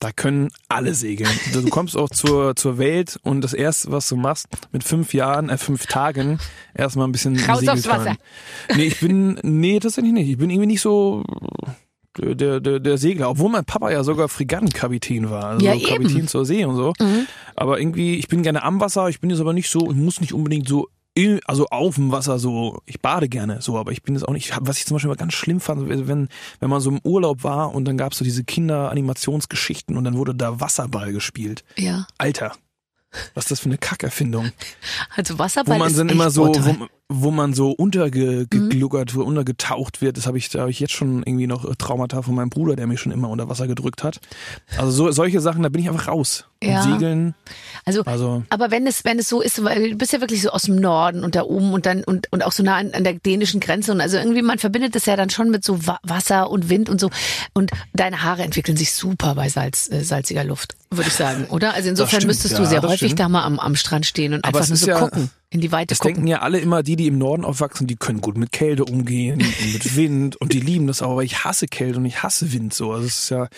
S4: Da können alle segeln. Du kommst auch zur, zur Welt und das erste, was du machst, mit fünf Jahren, äh, fünf Tagen, erstmal ein bisschen
S2: Raus aufs
S4: Segeltörn.
S2: Wasser.
S4: Nee, ich bin, nee, tatsächlich nicht. Ich bin irgendwie nicht so der, der, der Segler, obwohl mein Papa ja sogar Fregattenkapitän war. Also
S2: Ja,
S4: so
S2: eben.
S4: Kapitän zur See und so.
S2: Mhm.
S4: Aber irgendwie, ich bin gerne am Wasser, ich bin jetzt aber nicht so, ich muss nicht unbedingt so also auf dem Wasser so, ich bade gerne so, aber ich bin jetzt auch nicht, was ich zum Beispiel mal ganz schlimm fand, wenn, wenn man so im Urlaub war und dann gab es so diese Kinderanimationsgeschichten und dann wurde da Wasserball gespielt.
S2: Ja.
S4: Alter, was ist das für eine Kackerfindung?
S2: Also
S4: Wo
S2: Wasserball
S4: man
S2: ist
S4: dann immer so, wo, wo man so untergegluckert,
S2: Mhm.
S4: wo untergetaucht wird, das habe ich, da habe ich jetzt schon irgendwie noch äh, Traumata von meinem Bruder, der mich schon immer unter Wasser gedrückt hat. Also so, solche Sachen, da bin ich einfach raus. Und
S2: Ja.
S4: Segeln,
S2: Also,
S4: also
S2: aber wenn es, wenn es so ist, weil du bist ja wirklich so aus dem Norden und da oben und dann und, und auch so nah an, an der dänischen Grenze und also irgendwie man verbindet das ja dann schon mit so Wa Wasser und Wind und so und deine Haare entwickeln sich super bei Salz, äh, salziger Luft, würde ich sagen, oder? Also insofern
S4: stimmt,
S2: müsstest du sehr häufig
S4: stimmt.
S2: da mal am, am Strand stehen und
S4: Aber
S2: einfach nur so
S4: ja-
S2: gucken, in die Weite
S4: Das
S2: gucken.
S4: denken ja alle immer, die, die im Norden aufwachsen, die können gut mit Kälte umgehen und mit Wind und die lieben das auch, aber ich hasse Kälte und ich hasse Wind so. Also es ist ja,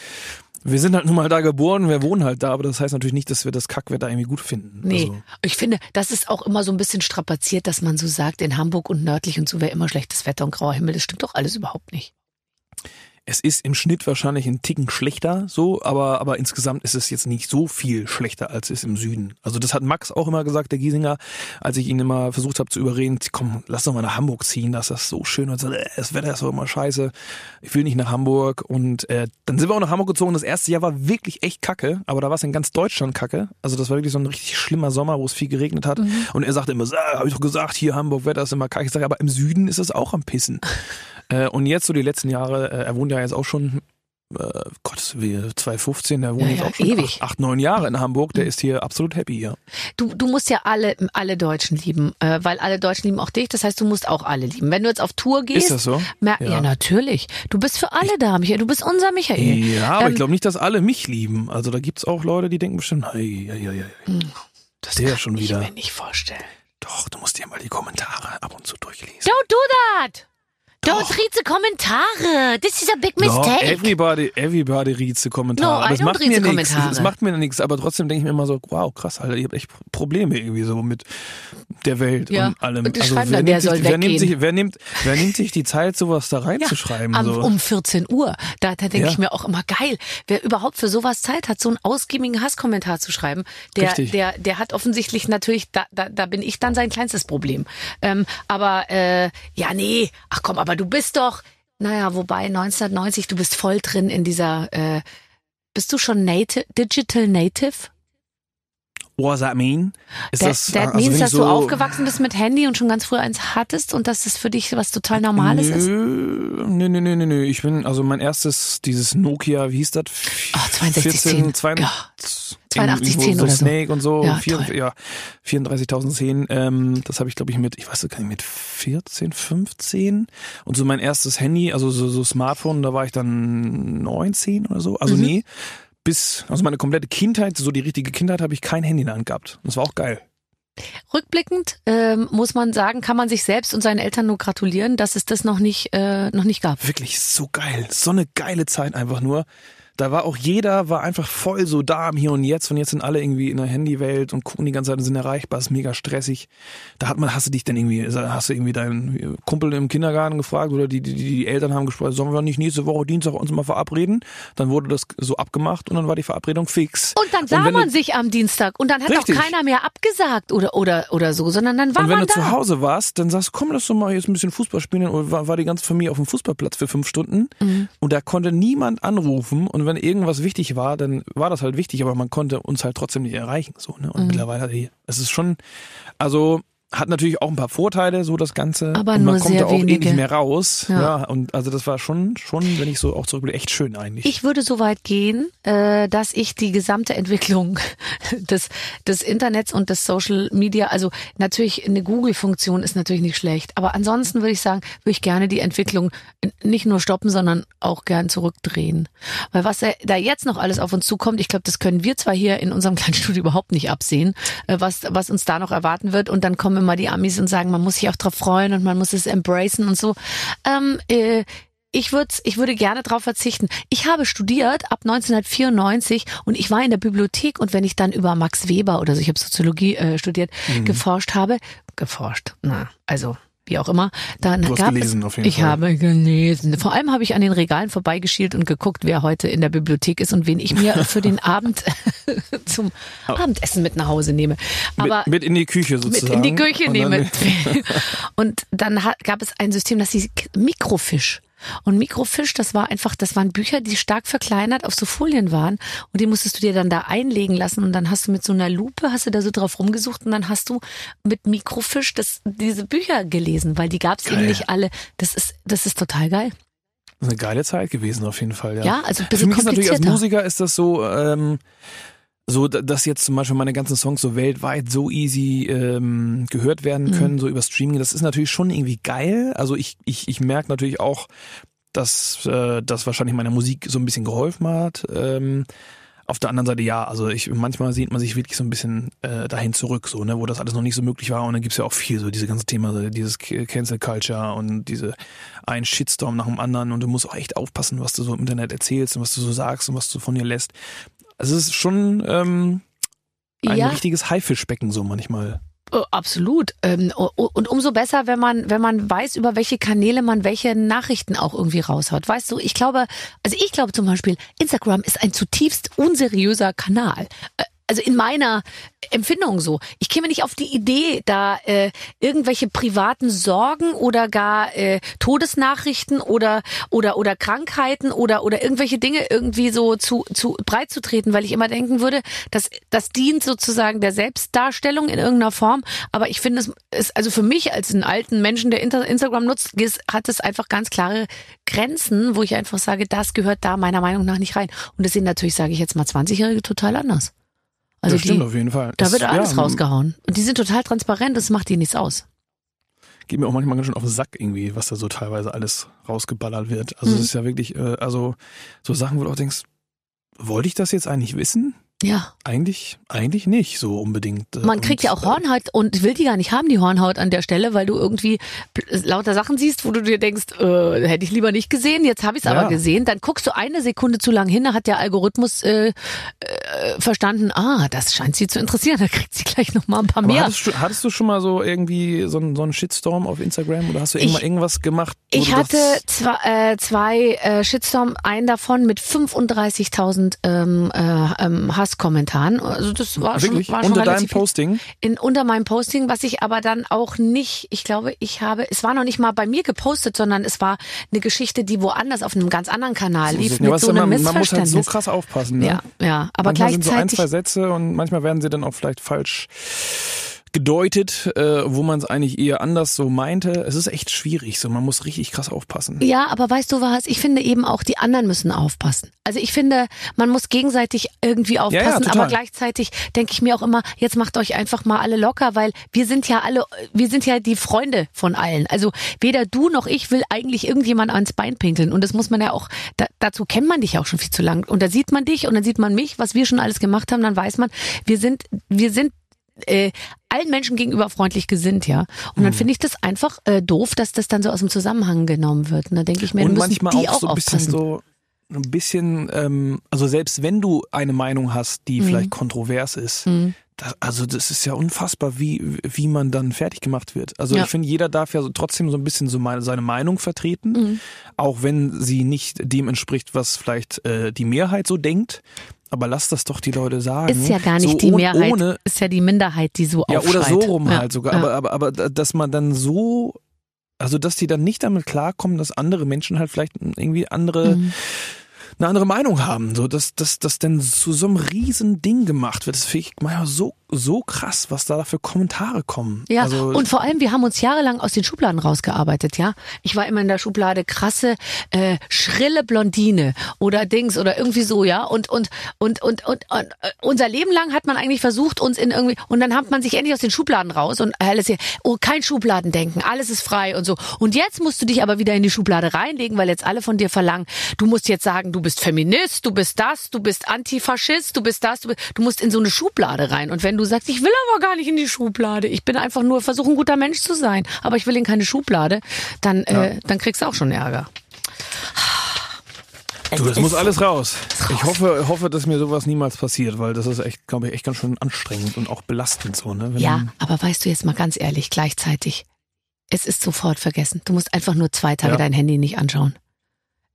S4: wir sind halt nun mal da geboren, wir wohnen halt da, aber das heißt natürlich nicht, dass wir das Kackwetter irgendwie gut finden.
S2: Nee,
S4: Also,
S2: ich finde, das ist auch immer so ein bisschen strapaziert, dass man so sagt, in Hamburg und nördlich und so wäre immer schlechtes Wetter und grauer Himmel. Das stimmt doch alles überhaupt nicht.
S4: Es ist im Schnitt wahrscheinlich ein Ticken schlechter, so, aber, aber insgesamt ist es jetzt nicht so viel schlechter als es im Süden. Also das hat Max auch immer gesagt, der Giesinger, als ich ihn immer versucht habe zu überreden, komm, lass doch mal nach Hamburg ziehen, das ist so schön. Und so, äh, das Wetter ist doch immer scheiße, ich will nicht nach Hamburg. Und äh, dann sind wir auch nach Hamburg gezogen. Das erste Jahr war wirklich echt kacke, aber da war es in ganz Deutschland kacke. Also das war wirklich so ein richtig schlimmer Sommer, wo es viel geregnet hat. Und er sagte immer, so, habe ich doch gesagt, hier Hamburg, Wetter ist immer kacke. Ich sage, aber im Süden ist es auch am Pissen. Äh, und jetzt so die letzten Jahre, äh, er wohnt ja jetzt auch schon, äh, Gott, wie 2015, der wohnt
S2: Ja,
S4: jetzt
S2: ja,
S4: auch schon
S2: ewig.
S4: acht, acht, neun Jahre in Hamburg, der ist hier absolut happy, ja.
S2: Du, du musst ja alle, alle Deutschen lieben, äh, weil alle Deutschen lieben auch dich. Das heißt, du musst auch alle lieben. Wenn du jetzt auf Tour gehst,
S4: Ist das so?
S2: ja.
S4: Ja.
S2: natürlich. Du bist für alle da, Michael. Du bist unser Michael.
S4: Ja, aber
S2: Ähm,
S4: ich glaube nicht, dass alle mich lieben. Also da gibt's auch Leute, die denken bestimmt, hey, ja, ja, ja.
S2: das
S4: der
S2: kann
S4: schon
S2: ich
S4: wieder.
S2: mir nicht vorstellen.
S4: Doch, du musst dir mal die Kommentare ab und zu durchlesen.
S2: Don't do that! Don't read the Kommentare. This is a big
S4: No,
S2: mistake.
S4: everybody, everybody reads the Kommentare.
S2: No, I
S4: das macht
S2: read
S4: mir
S2: the
S4: nichts. Das macht mir nichts, aber trotzdem denke ich mir immer so, wow, krass, Alter, ihr habt echt Probleme irgendwie so mit der Welt
S2: Ja,
S4: und allem.
S2: und
S4: also wer
S2: dann,
S4: nimmt sich, wer nimmt sich, wer nimmt, wer nimmt sich die Zeit, sowas da reinzuschreiben?
S2: am,
S4: so?
S2: um 14 Uhr. Da, da denke
S4: Ja.
S2: ich mir auch immer geil, wer überhaupt für sowas Zeit hat, so einen ausgiebigen Hasskommentar zu schreiben, der,
S4: Richtig.
S2: der, der hat offensichtlich natürlich, da, da, da bin ich dann sein kleinstes Problem. Ähm, aber äh, ja, nee, ach komm, aber du bist doch, naja, wobei 1990, du bist voll drin in dieser, äh, bist du schon native, Digital Native?
S4: What does that mean? Ist
S2: That,
S4: das,
S2: that
S4: also
S2: means,
S4: wenn ich
S2: dass
S4: so,
S2: du aufgewachsen bist mit Handy und schon ganz früh eins hattest und dass das für dich was total Normales ist?
S4: Nö, nö, nö, nö, nö, nö. Ich bin, also mein erstes, dieses Nokia, wie hieß das?
S2: Ah, 6210.
S4: 14, 2,
S2: Ja. 8210
S4: irgendwo
S2: oder so.
S4: Snake und so.
S2: Ja,
S4: ja 34.010. Ähm, das habe ich, glaube ich, mit, ich weiß gar nicht, mit 14, 15. Und so mein erstes Handy, also so, so Smartphone, da war ich dann 19 oder so. Also
S2: Mhm.
S4: nee, bis, also meine komplette Kindheit, so die richtige Kindheit, habe ich kein Handy in der Hand gehabt. Das war auch geil.
S2: Rückblickend ähm, muss man sagen, kann man sich selbst und seinen Eltern nur gratulieren, dass es das noch nicht, äh, noch nicht gab.
S4: Wirklich so geil. So eine geile Zeit einfach nur. Da war auch jeder, war einfach voll so da im Hier und Jetzt und jetzt sind alle irgendwie in der Handywelt und gucken die ganze Zeit und sind erreichbar, ist mega stressig. Da hat man, hast du dich denn irgendwie, hast du irgendwie deinen Kumpel im Kindergarten gefragt oder die, die, die Eltern haben gesprochen, sollen wir nicht nächste Woche Dienstag uns mal verabreden? Dann wurde das so abgemacht und dann war die Verabredung fix.
S2: Und dann sah man sich am Dienstag und dann hat Richtig. auch keiner mehr abgesagt oder, oder, oder so, sondern dann war
S4: man da. Und wenn
S2: du
S4: zu Hause warst, dann sagst du, komm, lass doch mal jetzt ein bisschen Fußball spielen und war, war die ganze Familie auf dem Fußballplatz für fünf Stunden mhm. und da konnte niemand anrufen und wenn irgendwas wichtig war, dann war das halt wichtig, aber man konnte uns halt trotzdem nicht erreichen. So, ne? Und mhm. mittlerweile, es ist schon, also hat natürlich auch ein paar Vorteile, so das Ganze.
S2: Aber
S4: und
S2: man
S4: kommt
S2: sehr
S4: da auch
S2: wenige.
S4: eh nicht mehr raus. Ja. ja. und also das war schon, schon, wenn ich so auch zurückblicke, echt schön eigentlich.
S2: Ich würde so weit gehen, äh, dass ich die gesamte Entwicklung des, des Internets und des Social Media, also natürlich eine Google-Funktion ist natürlich nicht schlecht, aber ansonsten würde ich sagen, würde ich gerne die Entwicklung nicht nur stoppen, sondern auch gern zurückdrehen. Weil was da jetzt noch alles auf uns zukommt, ich glaube, das können wir zwar hier in unserem kleinen Studio überhaupt nicht absehen, äh, was, was uns da noch erwarten wird und dann kommen immer die Amis und sagen, man muss sich auch drauf freuen und man muss es embracen und so. Ähm, äh, ich würde ich würde gerne darauf verzichten. Ich habe studiert ab 1994 und ich war in der Bibliothek und wenn ich dann über Max Weber oder so, ich habe Soziologie äh, studiert, mhm. geforscht habe, geforscht, na, also wie auch immer. Dann
S4: du hast
S2: gab
S4: gelesen
S2: es,
S4: auf jeden
S2: ich
S4: Fall.
S2: habe gelesen. Vor allem habe ich an den Regalen vorbeigeschielt und geguckt, wer heute in der Bibliothek ist und wen ich mir für den Abend zum oh. Abendessen mit nach Hause nehme.
S4: Aber mit, mit in die Küche sozusagen.
S2: Mit in die Küche und nehme. und dann hat, gab es ein System, das hieß Mikrofisch. Und Mikrofisch, das war einfach, das waren Bücher, die stark verkleinert auf so Folien waren und die musstest du dir dann da einlegen lassen und dann hast du mit so einer Lupe, hast du da so drauf rumgesucht und dann hast du mit Mikrofisch das, diese Bücher gelesen, weil die gab es eben nicht alle. Das ist, das ist total geil.
S4: Das ist eine geile Zeit gewesen auf jeden Fall, ja.
S2: Ja, also ein bisschen
S4: Für mich ist natürlich als Musiker ist das so, ähm, so, dass jetzt zum Beispiel meine ganzen Songs so weltweit so easy ähm, gehört werden können, mhm. so über Streaming, das ist natürlich schon irgendwie geil. Also ich, ich, ich merke natürlich auch, dass äh, das wahrscheinlich meiner Musik so ein bisschen geholfen hat. Ähm, auf der anderen Seite ja, also ich manchmal sieht man sich wirklich so ein bisschen äh, dahin zurück, so, ne, wo das alles noch nicht so möglich war. Und dann gibt's ja auch viel, so diese ganze Thema, dieses Cancel Culture und diese ein Shitstorm nach dem anderen und du musst auch echt aufpassen, was du so im Internet erzählst und was du so sagst und was du von dir lässt. Also es ist schon ähm, ein ja. richtiges Haifischbecken so manchmal.
S2: Oh, absolut. Ähm, und umso besser, wenn man, wenn man weiß, über welche Kanäle man welche Nachrichten auch irgendwie raushaut. Weißt du, ich glaube, also ich glaube zum Beispiel, Instagram ist ein zutiefst unseriöser Kanal. Äh, also in meiner Empfindung so. Ich käme nicht auf die Idee, da äh, irgendwelche privaten Sorgen oder gar äh, Todesnachrichten oder oder oder Krankheiten oder oder irgendwelche Dinge irgendwie so zu zu breit zu treten, weil ich immer denken würde, dass das dient sozusagen der Selbstdarstellung in irgendeiner Form. Aber ich finde es ist also für mich als einen alten Menschen, der Instagram nutzt, hat es einfach ganz klare Grenzen, wo ich einfach sage, das gehört da meiner Meinung nach nicht rein. Und das sind natürlich, sage ich jetzt mal, 20-Jährige total anders. Also
S4: das stimmt
S2: die,
S4: auf jeden Fall.
S2: Da
S4: das,
S2: wird alles
S4: ja,
S2: rausgehauen. Und die sind total transparent, das macht die nichts aus.
S4: Geht mir auch manchmal ganz schön auf den Sack irgendwie, was da so teilweise alles rausgeballert wird. Also es
S2: Mhm.
S4: ist ja wirklich, äh, also so Sachen, wo du auch denkst, wollte ich das jetzt eigentlich wissen?
S2: Ja.
S4: Eigentlich, eigentlich nicht so unbedingt. äh,
S2: Man kriegt
S4: und,
S2: ja auch Hornhaut und will die gar nicht haben, die Hornhaut an der Stelle, weil du irgendwie lauter Sachen siehst, wo du dir denkst, äh, hätte ich lieber nicht gesehen, jetzt habe ich es
S4: Ja.
S2: aber gesehen. Dann guckst du eine Sekunde zu lang hin, da hat der Algorithmus äh, äh, verstanden, ah, das scheint sie zu interessieren, da kriegt sie gleich noch mal ein paar
S4: Aber
S2: mehr.
S4: hattest, du, hattest du schon mal so irgendwie so einen, so einen Shitstorm auf Instagram oder hast du
S2: Ich-
S4: irgendwas gemacht?
S2: Ich hatte zwei, äh, zwei äh, Shitstorm, einen davon mit 35.000 ähm, äh, ähm, Hasskommentaren. Also das war
S4: wirklich
S2: schon, war schon
S4: unter deinem. Posting?
S2: in, unter meinem Posting, was ich aber dann auch nicht, ich glaube, ich habe, es war noch nicht mal bei mir gepostet, sondern es war eine Geschichte, die woanders auf einem ganz anderen Kanal lief,
S4: Ja,
S2: mit so einem
S4: man, man muss halt so krass aufpassen. Ne?
S2: ja, ja, aber
S4: manchmal sind so ein,
S2: gleichzeitig,
S4: zwei Sätze und manchmal werden sie dann auch vielleicht falsch gedeutet, äh, wo man es eigentlich eher anders so meinte. Es ist echt schwierig, so man muss richtig krass aufpassen.
S2: Ja, aber weißt du was? Ich finde eben auch, die anderen müssen aufpassen. Also ich finde, man muss gegenseitig irgendwie aufpassen,
S4: total.
S2: aber gleichzeitig denke ich mir auch immer, jetzt macht euch einfach mal alle locker, weil wir sind ja alle, wir sind ja die Freunde von allen. Also weder du noch ich will eigentlich irgendjemand ans Bein pinkeln. Und das muss man ja auch, da, dazu kennt man dich ja auch schon viel zu lang. Und da sieht man dich und dann sieht man mich, was wir schon alles gemacht haben, dann weiß man, wir sind, wir sind äh, allen Menschen gegenüber freundlich gesinnt, ja. Und
S4: Mhm.
S2: dann finde ich das einfach äh, doof, dass das dann so aus dem Zusammenhang genommen wird. Und da denke ich mir,
S4: und
S2: müssen
S4: manchmal
S2: die
S4: auch
S2: auch
S4: so ein bisschen
S2: aufpassen.
S4: so ein bisschen, ähm, also selbst wenn du eine Meinung hast, die
S2: Mhm.
S4: vielleicht kontrovers ist, das, also das ist ja unfassbar, wie, wie man dann fertig gemacht wird. Also
S2: Ja.
S4: ich finde, jeder darf ja so trotzdem so ein bisschen so meine, seine Meinung vertreten,
S2: Mhm.
S4: auch wenn sie nicht dem entspricht, was vielleicht äh, die Mehrheit so denkt. Aber lass das doch die Leute sagen.
S2: Ist ja gar nicht
S4: so
S2: die Mehrheit,
S4: Ohne,
S2: ist ja die Minderheit, die so
S4: ja,
S2: aufschreit.
S4: oder so rum
S2: Ja.
S4: halt sogar.
S2: Ja.
S4: Aber, aber, aber da- dass man dann so, also dass die dann nicht damit klarkommen, dass andere Menschen halt vielleicht irgendwie andere,
S2: Mhm.
S4: Eine andere Meinung haben. So, dass, dass das dann zu so einem riesen Ding gemacht wird. Das finde ich manchmal so, so krass, was da für Kommentare kommen.
S2: Ja,
S4: also,
S2: und vor allem, wir haben uns jahrelang aus den Schubladen rausgearbeitet, ja. Ich war immer in der Schublade krasse, äh, schrille Blondine oder Dings oder irgendwie so, ja. Und, und, und, und, und, und äh, unser Leben lang hat man eigentlich versucht, uns in irgendwie, und dann hat man sich endlich aus den Schubladen raus und alles hier, oh, kein Schubladendenken, alles ist frei und so. Und jetzt musst du dich aber wieder in die Schublade reinlegen, weil jetzt alle von dir verlangen, du musst jetzt sagen, du bist Feminist, du bist das, du bist Antifaschist, du bist das, du, bist, du musst in so eine Schublade rein. Und wenn du sagst, ich will aber gar nicht in die Schublade, ich bin einfach nur, versuche ein guter Mensch zu sein, aber ich will in keine Schublade, dann, äh, dann kriegst du auch schon Ärger.
S4: du, das
S2: Es
S4: muss alles raus. Ich hoffe, hoffe, dass mir sowas niemals passiert, weil das ist echt, glaube ich, echt ganz schön anstrengend und auch belastend so, ne? Wenn
S2: Ja, aber weißt du jetzt mal ganz ehrlich, gleichzeitig, es ist sofort vergessen. Du musst einfach nur zwei Tage
S4: Ja.
S2: dein Handy nicht anschauen.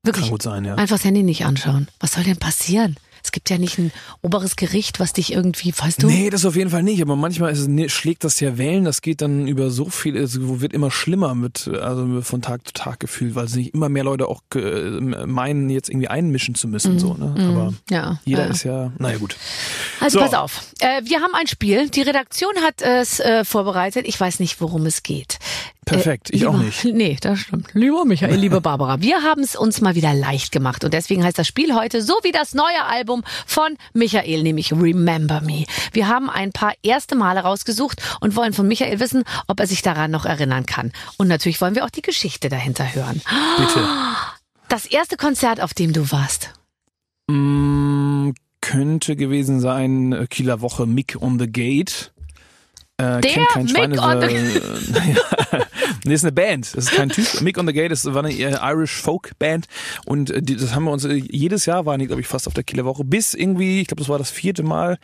S2: Wirklich.
S4: Kann gut sein, ja.
S2: Einfach das Handy nicht anschauen. Was soll denn passieren? Es gibt ja nicht ein oberes Gericht, was dich irgendwie, weißt du?
S4: Nee, das auf jeden Fall nicht. Aber manchmal ist es, nee, schlägt das ja Wellen. Das geht dann über so viel, es wird immer schlimmer mit, also von Tag zu Tag gefühlt, weil sich immer mehr Leute auch meinen, jetzt irgendwie einmischen zu müssen. So, ne? Aber
S2: ja.
S4: jeder
S2: Mhm. ja.
S4: ist ja, naja gut.
S2: Also
S4: So.
S2: pass auf. Äh, wir haben ein Spiel. Die Redaktion hat es äh, vorbereitet. Ich weiß nicht, worum es geht.
S4: Perfekt, ich
S2: lieber,
S4: auch nicht.
S2: Nee, das stimmt. Lieber Michael, liebe Barbara. Wir haben es uns mal wieder leicht gemacht. Und deswegen heißt das Spiel heute so wie das neue Album von Michael, nämlich Remember Me. Wir haben ein paar erste Male rausgesucht und wollen von Michael wissen, ob er sich daran noch erinnern kann. Und natürlich wollen wir auch die Geschichte dahinter hören.
S4: Bitte.
S2: Das erste Konzert, auf dem du warst.
S4: Mm, könnte gewesen sein, äh, Kieler Woche Mick on the Gate. Äh,
S2: Der
S4: kennt kein
S2: Mick
S4: Schweine.
S2: on the-
S4: äh, nee, ist eine Band. Das ist kein Typ. Mick on the Gate ist, war eine äh, Irish Folk Band und äh, das haben wir uns äh, jedes Jahr waren die glaube ich fast auf der Kieler Woche bis irgendwie, ich glaube das war das vierte Mal,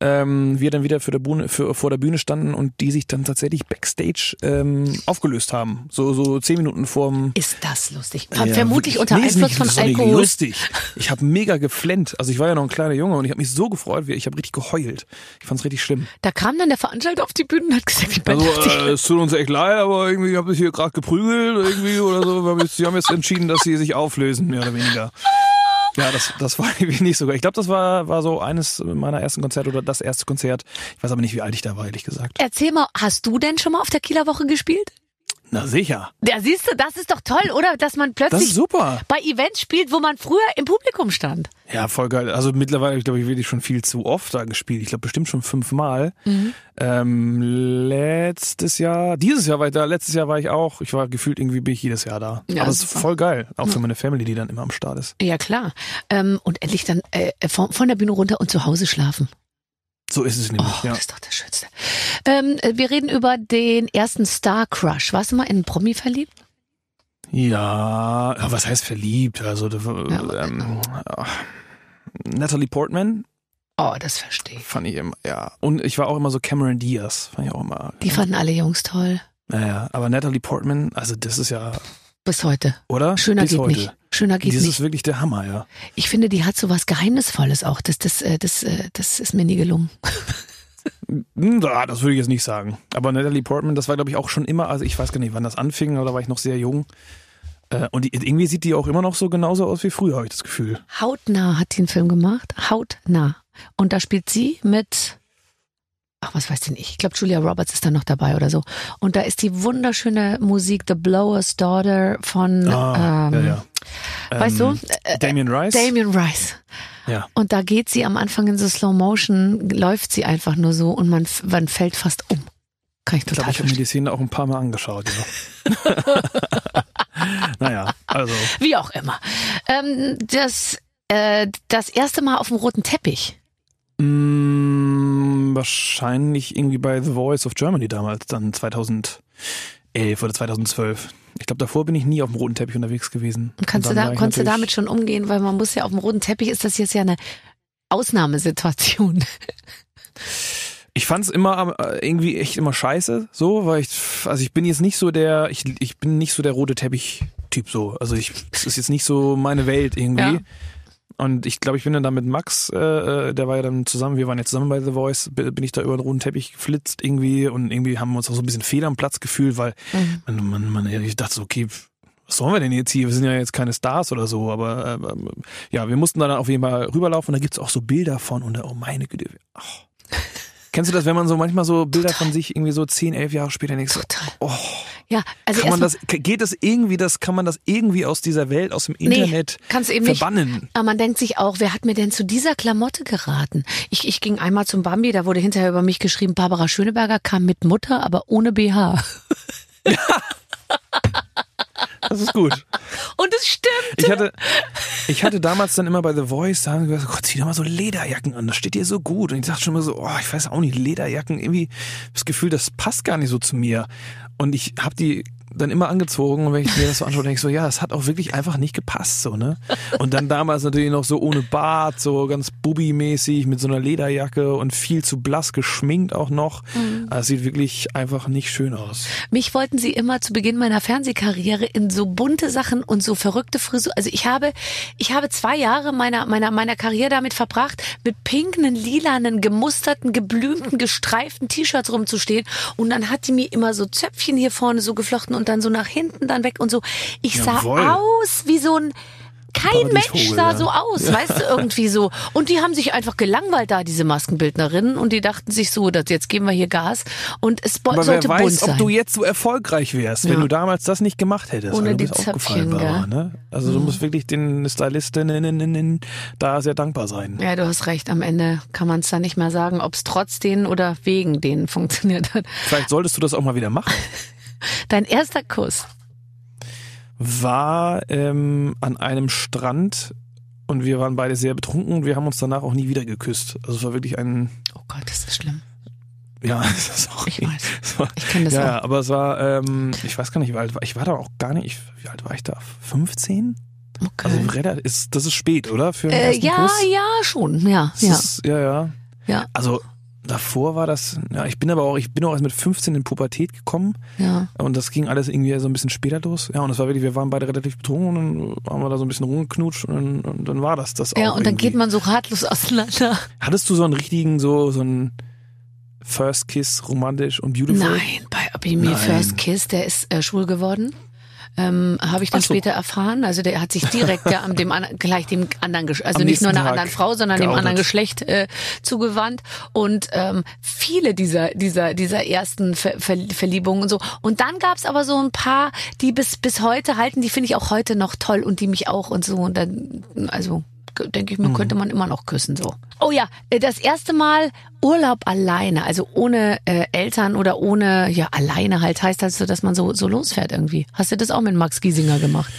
S4: ähm, wir dann wieder für der Bühne, für, vor der Bühne standen und die sich dann tatsächlich backstage ähm, aufgelöst haben. So so zehn Minuten vorm
S2: Ist das lustig?
S4: ja,
S2: Vermutlich unter
S4: Nee,
S2: Einfluss
S4: nicht-
S2: von Alkohol.
S4: lustig. Ich habe mega geflennt. Also ich war ja noch ein kleiner Junge und ich habe mich so gefreut, ich habe richtig geheult. Ich fand's richtig schlimm.
S2: Da kam dann der Veranstalter auf die Bühne und hat gesagt, die Band
S4: Also äh, es tut uns echt leid, aber irgendwie habe ich hier gerade geprügelt irgendwie oder so. Sie haben jetzt entschieden, dass sie sich auflösen, mehr oder weniger. Ja, das, das war irgendwie nicht sogar. Ich glaube, das war, war so eines meiner ersten Konzerte oder das erste Konzert. Ich weiß aber nicht, wie alt ich da war, ehrlich gesagt.
S2: Erzähl mal, hast du denn schon mal auf der Kieler Woche gespielt?
S4: Na sicher.
S2: Ja, siehst du, das ist doch toll, oder? Dass man plötzlich bei Events spielt, wo man früher im Publikum stand.
S4: Ja, voll geil. Also mittlerweile, glaube ich, wirklich schon viel zu oft da gespielt. Ich glaube bestimmt schon fünfmal.
S2: Mhm.
S4: Ähm, letztes Jahr, dieses Jahr war ich da, letztes Jahr war ich auch. Ich war gefühlt irgendwie bin ich jedes Jahr da.
S2: Ja,
S4: Aber es ist voll geil. Auch für meine Family, die dann immer am Start ist.
S2: Ja, klar. Ähm, und endlich dann äh, von, von der Bühne runter und zu Hause schlafen.
S4: So ist es
S2: Oh,
S4: nämlich, ja.
S2: das ist doch das Schönste. Ähm, äh, wir reden über den ersten Star Crush. Warst du mal in einen Promi verliebt?
S4: Ja, was heißt verliebt? Also,
S2: Ja.
S4: ähm, Natalie Portman
S2: Oh, das verstehe ich.
S4: fand ich immer, ja. Und ich war auch immer so Cameron Diaz, fand ich auch immer.
S2: Die fanden alle Jungs toll.
S4: Naja, aber Natalie Portman, also das ist ja,
S2: Bis heute.
S4: oder?
S2: Schöner
S4: Bis
S2: geht
S4: heute.
S2: nicht. Schöner geht
S4: Das
S2: nicht.
S4: ist wirklich der Hammer, ja.
S2: Ich finde, die hat so was Geheimnisvolles auch. Das, das, äh, das, äh, das ist mir nie gelungen.
S4: Hm, das würde ich jetzt nicht sagen. Aber Natalie Portman, das war, glaube ich, auch schon immer, also ich weiß gar nicht, wann das anfing, aber da war ich noch sehr jung. Äh, Und die, irgendwie sieht die auch immer noch so genauso aus wie früher, habe ich das Gefühl.
S2: Hautnah hat sie einen Film gemacht. Hautnah. Und da spielt sie mit, ach, was weiß denn ich? Ich glaube, Julia Roberts ist da noch dabei oder so. Und da ist die wunderschöne Musik The Blower's Daughter von,
S4: Ah,
S2: ähm,
S4: ja, ja.
S2: weißt
S4: Ähm,
S2: du, äh,
S4: Damien Rice?
S2: Damien Rice.
S4: Ja.
S2: Und da geht sie am Anfang in so Slow Motion, läuft sie einfach nur so und man, man fällt fast um. Kann ich
S4: Ich
S2: total
S4: ich habe mir die Szene auch ein paar Mal angeschaut. Ja. naja, also.
S2: Wie auch immer. Ähm, das, äh, das erste Mal auf dem roten Teppich.
S4: Mh, wahrscheinlich irgendwie bei The Voice of Germany damals, dann 2011 2011 oder 2012. Ich glaube, davor bin ich nie auf dem roten Teppich unterwegs gewesen.
S2: Und kannst
S4: Und
S2: du da, konntest du damit schon umgehen, weil man muss ja auf dem roten Teppich ist das jetzt ja eine Ausnahmesituation.
S4: Ich fand's immer äh, irgendwie echt immer scheiße, so, weil ich, also ich bin jetzt nicht so der, ich, ich bin nicht so der rote Teppich-Typ so. Also ich, es ist jetzt nicht so meine Welt irgendwie.
S2: Ja.
S4: Und ich glaube, ich bin dann da mit Max, äh, äh, der war ja dann zusammen, wir waren ja zusammen bei The Voice, bin ich da über den roten Teppich geflitzt irgendwie und irgendwie haben wir uns auch so ein bisschen fehl am Platz gefühlt, weil
S2: Mhm.
S4: man, man, man, ich dachte so, okay, was sollen wir denn jetzt hier? Wir sind ja jetzt keine Stars oder so, aber ähm, ja, wir mussten dann auf jeden Fall rüberlaufen und da gibt's auch so Bilder von und da, oh meine Güte, ach. Kennst du das, wenn man so manchmal so Bilder von sich irgendwie so 10, 11 Jahre später denkst,
S2: Total.
S4: oh,
S2: Ja, also
S4: kann man das, geht das irgendwie, das, kann man das irgendwie aus dieser Welt, aus dem Internet
S2: kannst du eben nicht.
S4: verbannen?
S2: Aber man denkt sich auch, wer hat mir denn zu dieser Klamotte geraten? Ich, ich ging einmal zum Bambi, da wurde hinterher über mich geschrieben, Barbara Schöneberger kam mit Mutter, aber ohne BH.
S4: Das ist gut.
S2: Und es stimmt.
S4: Ich hatte, ich hatte damals dann immer bei The Voice, da haben gesagt, Gott, zieh doch mal so Lederjacken an, das steht dir so gut. Und ich dachte schon immer so, oh, ich weiß auch nicht, Lederjacken, irgendwie das Gefühl, das passt gar nicht so zu mir. Und ich habe die dann immer angezogen und wenn ich mir das so anschaue, denke ich so, ja, das hat auch wirklich einfach nicht gepasst, so, ne? Und dann damals natürlich noch so ohne Bart, so ganz bubi-mäßig mit so einer Lederjacke und viel zu blass geschminkt auch noch. Das sieht wirklich einfach nicht schön aus.
S2: Mich wollten sie immer zu Beginn meiner Fernsehkarriere in so bunte Sachen und so verrückte Frisur. Also ich habe, ich habe zwei Jahre meiner, meiner, meiner Karriere damit verbracht, mit pinken, lilanen, gemusterten, geblümten, gestreiften T-Shirts rumzustehen. Und dann hat die mir immer so Zöpfchen hier vorne so geflochten und dann so nach hinten dann weg und so. Ich
S4: Jawohl.
S2: sah aus wie so ein, kein Mensch sah
S4: ja.
S2: so aus, weißt du, irgendwie so. Und die haben sich einfach gelangweilt da, diese Maskenbildnerinnen. Und die dachten sich so, dass jetzt geben wir hier Gas. Und es
S4: Aber wer
S2: sollte bunt
S4: weiß,
S2: sein.
S4: ob du jetzt so erfolgreich wärst, wenn
S2: Ja.
S4: du damals das nicht gemacht hättest.
S2: Ohne
S4: du
S2: die Zöpfchen, gell?
S4: ne? Also du musst wirklich den Stylistinnen da sehr dankbar sein.
S2: Ja, du hast recht. Am Ende kann man es dann nicht mehr sagen, ob es trotz denen oder wegen denen funktioniert hat.
S4: Vielleicht solltest du das auch mal wieder machen.
S2: Dein erster Kuss.
S4: War ähm, an einem Strand und wir waren beide sehr betrunken und wir haben uns danach auch nie wieder geküsst. Also es war wirklich ein,
S2: Oh Gott, das ist schlimm.
S4: ja, das ist auch
S2: Ich weiß.
S4: war,
S2: Ich kenne das
S4: ja,
S2: auch.
S4: ja, aber es war, ähm, ich weiß gar nicht, wie alt war ich war da auch gar nicht, wie alt war ich da? 15?
S2: Okay.
S4: Also ist, das ist spät, oder? Für einen
S2: äh,
S4: ersten
S2: ja,
S4: Kuss?
S2: ja, schon. Ja,
S4: Das
S2: ja,
S4: Ist, ja, ja.
S2: ja,
S4: Also davor war das, ja, ich bin aber auch, ich bin auch erst mit 15 in Pubertät gekommen
S2: ja.
S4: und das ging alles irgendwie so ein bisschen später los. Ja, und das war wirklich, wir waren beide relativ betrunken und dann haben wir da so ein bisschen rumgeknutscht und, dann- und dann war das das auch.
S2: Ja, und dann
S4: irgendwie.
S2: geht man so ratlos auseinander.
S4: Hattest du so einen richtigen, so, so einen First Kiss romantisch und beautiful?
S2: Nein, bei Abimi. First Kiss, der ist äh, schwul geworden. Ähm, habe ich dann
S4: so.
S2: später erfahren. Also der hat sich direkt ja, am dem an, gleich dem anderen, Gesch- also
S4: Am
S2: nicht nur einer
S4: Tag
S2: anderen Frau, sondern dem
S4: geoutet.
S2: anderen Geschlecht äh, zugewandt. Und ähm, viele dieser dieser dieser ersten Ver Ver Verliebungen und so. Und dann gab's aber so ein paar, die bis bis heute halten. Die finde ich auch heute noch toll und die mich auch und so. Und dann also denke ich mir, könnte man immer noch küssen so. Oh ja, äh, das erste Mal Urlaub alleine, also ohne äh, Eltern oder ohne, ja, alleine halt heißt das so, dass man so, so losfährt irgendwie. Hast du das auch mit Max Giesinger gemacht?